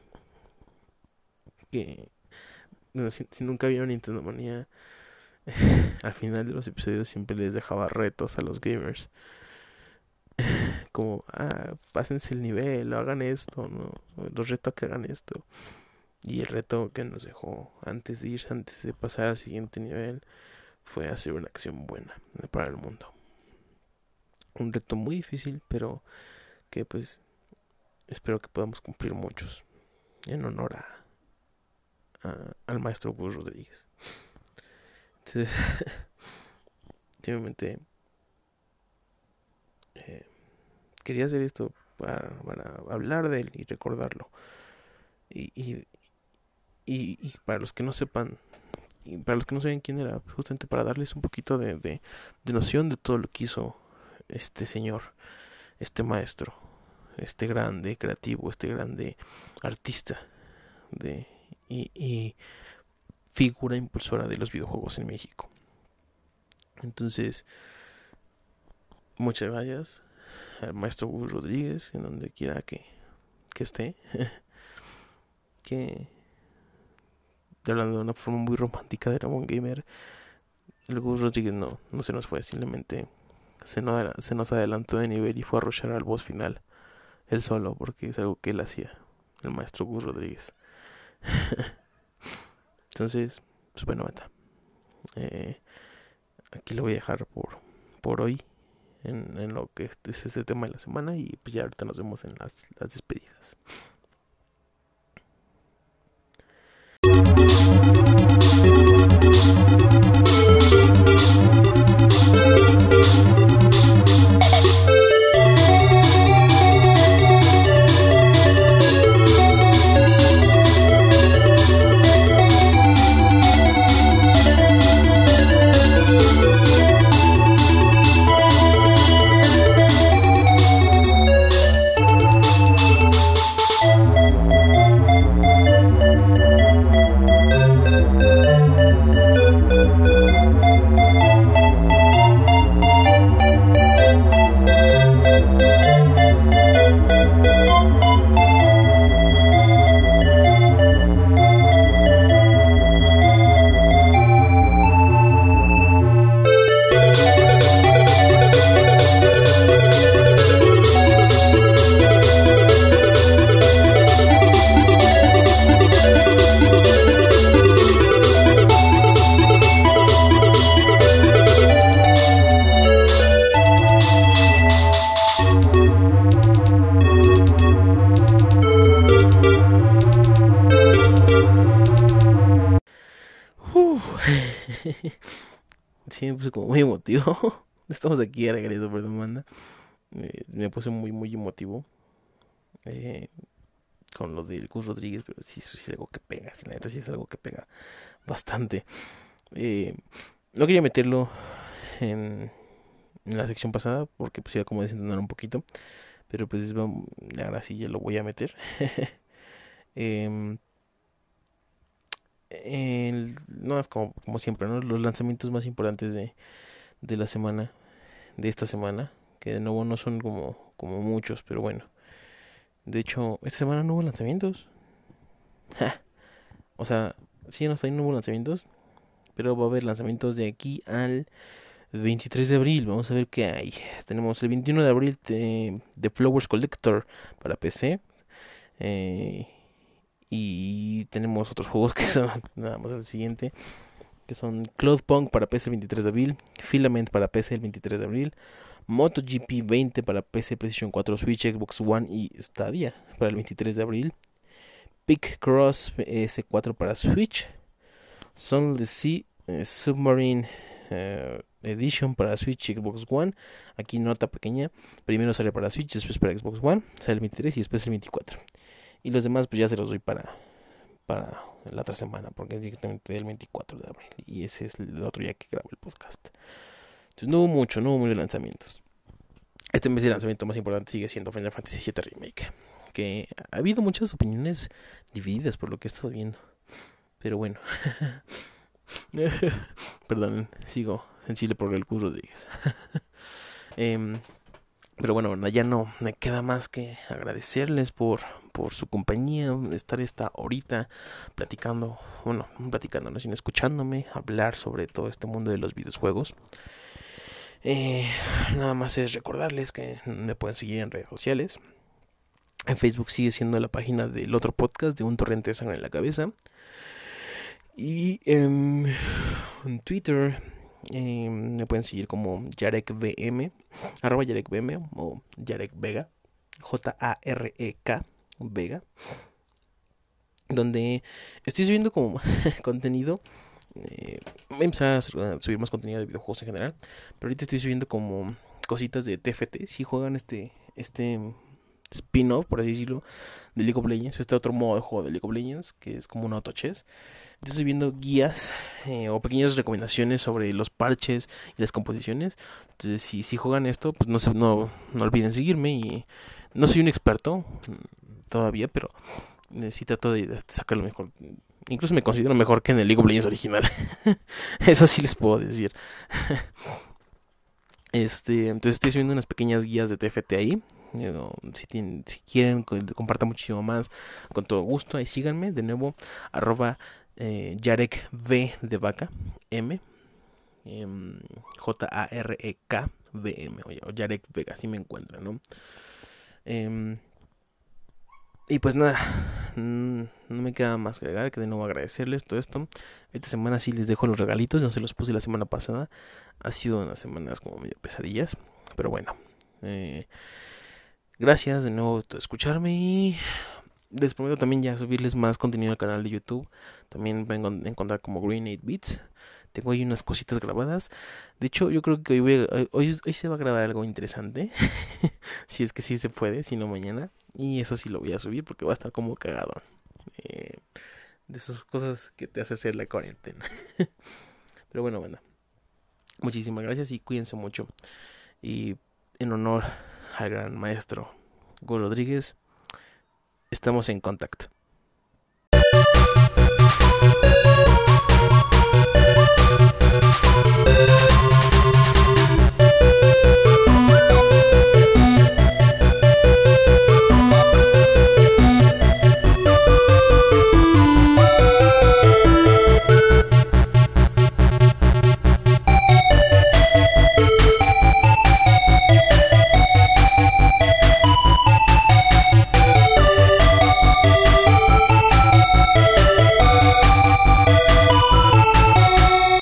que si, nunca vieron Nintendo Manía, al final de los episodios siempre les dejaba retos a los gamers. Como, ah, pásense el nivel, o hagan esto, ¿no? Los reto a que hagan esto. Y el reto que nos dejó antes de irse, antes de pasar al siguiente nivel, fue hacer una acción buena para el mundo. Un reto muy difícil, pero que pues espero que podamos cumplir muchos en honor a, al maestro Gus Rodríguez. Entonces, simplemente eh, quería hacer esto para, para, hablar de él y recordarlo. Y, y, y para los que no sepan y para los que no saben quién era, justamente para darles un poquito de, de, noción de todo lo que hizo este señor, este maestro, este grande creativo, este grande artista de, y, y figura impulsora de los videojuegos en México. Entonces, muchas gracias al maestro Hugo Rodríguez, en donde quiera que, que esté. que hablando de una forma muy romántica de Ramón Gamer, el Gus Rodríguez no, no se nos fue, simplemente se nos, adelantó de nivel y fue a arrochar al boss final, él solo, porque es algo que él hacía, el maestro Gus Rodríguez. Entonces, super noventa. Eh, aquí lo voy a dejar por, por hoy en, en lo que es este tema de la semana y pues ya ahorita nos vemos en las, las despedidas. Eh, no quería meterlo en, la sección pasada porque pues iba como a un poquito. Pero pues ahora sí ya lo voy a meter. eh, no es como, siempre. Los lanzamientos más importantes de, de la semana, de esta semana, que de nuevo no son como, como muchos, pero bueno. De hecho, esta semana no hubo lanzamientos. o sea, sí, no, no hubo lanzamientos, pero va a haber lanzamientos de aquí al 23 de abril. Vamos a ver qué hay. Tenemos el 21 de abril de, Flowers Collector para PC. Eh, y tenemos otros juegos que son nada más el siguiente. Que son Cloudpunk para PC el 23 de abril. Filament para PC el 23 de abril. MotoGP 20 para PC, PlayStation 4, Switch, Xbox One y Stadia para el 23 de abril. Pick Cross S4 para Switch. Sunless Sea eh, Submarine eh, Edition para Switch y Xbox One. Aquí nota pequeña. Primero sale para Switch, después para Xbox One. Sale el 23 y después el 24. Y los demás pues ya se los doy para, para la otra semana, porque es directamente del 24 de abril. Y ese es el otro día que grabo el podcast. Entonces no hubo mucho, no hubo muchos lanzamientos. Este mes el lanzamiento más importante sigue siendo Final Fantasy VII Remake. Que ha habido muchas opiniones divididas por lo que he estado viendo. Pero bueno. Perdón, sigo sensible por el Gus Rodríguez. eh, pero bueno, ya no me queda más que agradecerles por, por su compañía, estar esta horita platicando, bueno, platicando, no, sino escuchándome hablar sobre todo este mundo de los videojuegos. Eh, nada más es recordarles que me pueden seguir en redes sociales. En Facebook sigue siendo la página del otro podcast de Un Torrente de Sangre en la Cabeza. Y en Twitter eh, me pueden seguir como YarekBM, arroba YarekBM o Yarek Vega, J-A-R-E-K Vega, donde estoy subiendo como contenido. Eh, voy a a subir más contenido de videojuegos en general, pero ahorita estoy subiendo como cositas de TFT. Si juegan este, este spin-off, por así decirlo, de League of Legends, este otro modo de juego de League of Legends, que es como un auto chess. Estoy viendo guías eh, o pequeñas recomendaciones sobre los parches y las composiciones. Entonces, si, si juegan esto, pues no, se, no, no olviden seguirme. No soy un experto mm, todavía, pero sí trato de sacar lo mejor. Incluso me considero mejor que en el League of Legends original. Eso sí les puedo decir. este, entonces estoy subiendo unas pequeñas guías de TFT ahí. Si, quieren, compartan muchísimo más. Con todo gusto. Ahí síganme. De nuevo, arroba eh, Yarek V de vaca, M, em, J-A-R-E-K, V-M, o Vega, así me encuentran, ¿no? Em, y pues nada, no me queda más que agregar que de nuevo agradecerles todo esto. Esta semana sí les dejo los regalitos, no se los puse la semana pasada. Ha sido unas semanas como medio pesadillas, pero bueno. Eh, gracias de nuevo por escucharme y les prometo también ya subirles más contenido al canal de YouTube. También vengo a encontrar como Green 8 Bits. Tengo ahí unas cositas grabadas. De hecho, yo creo que hoy, hoy, hoy, se va a grabar algo interesante. si es que sí se puede, si no mañana. Y eso sí lo voy a subir porque va a estar como cagado. Eh, de esas cosas que te hace hacer la cuarentena. Pero bueno, bueno. Muchísimas gracias y cuídense mucho. Y en honor al gran maestro Go Rodríguez estamos en contacto.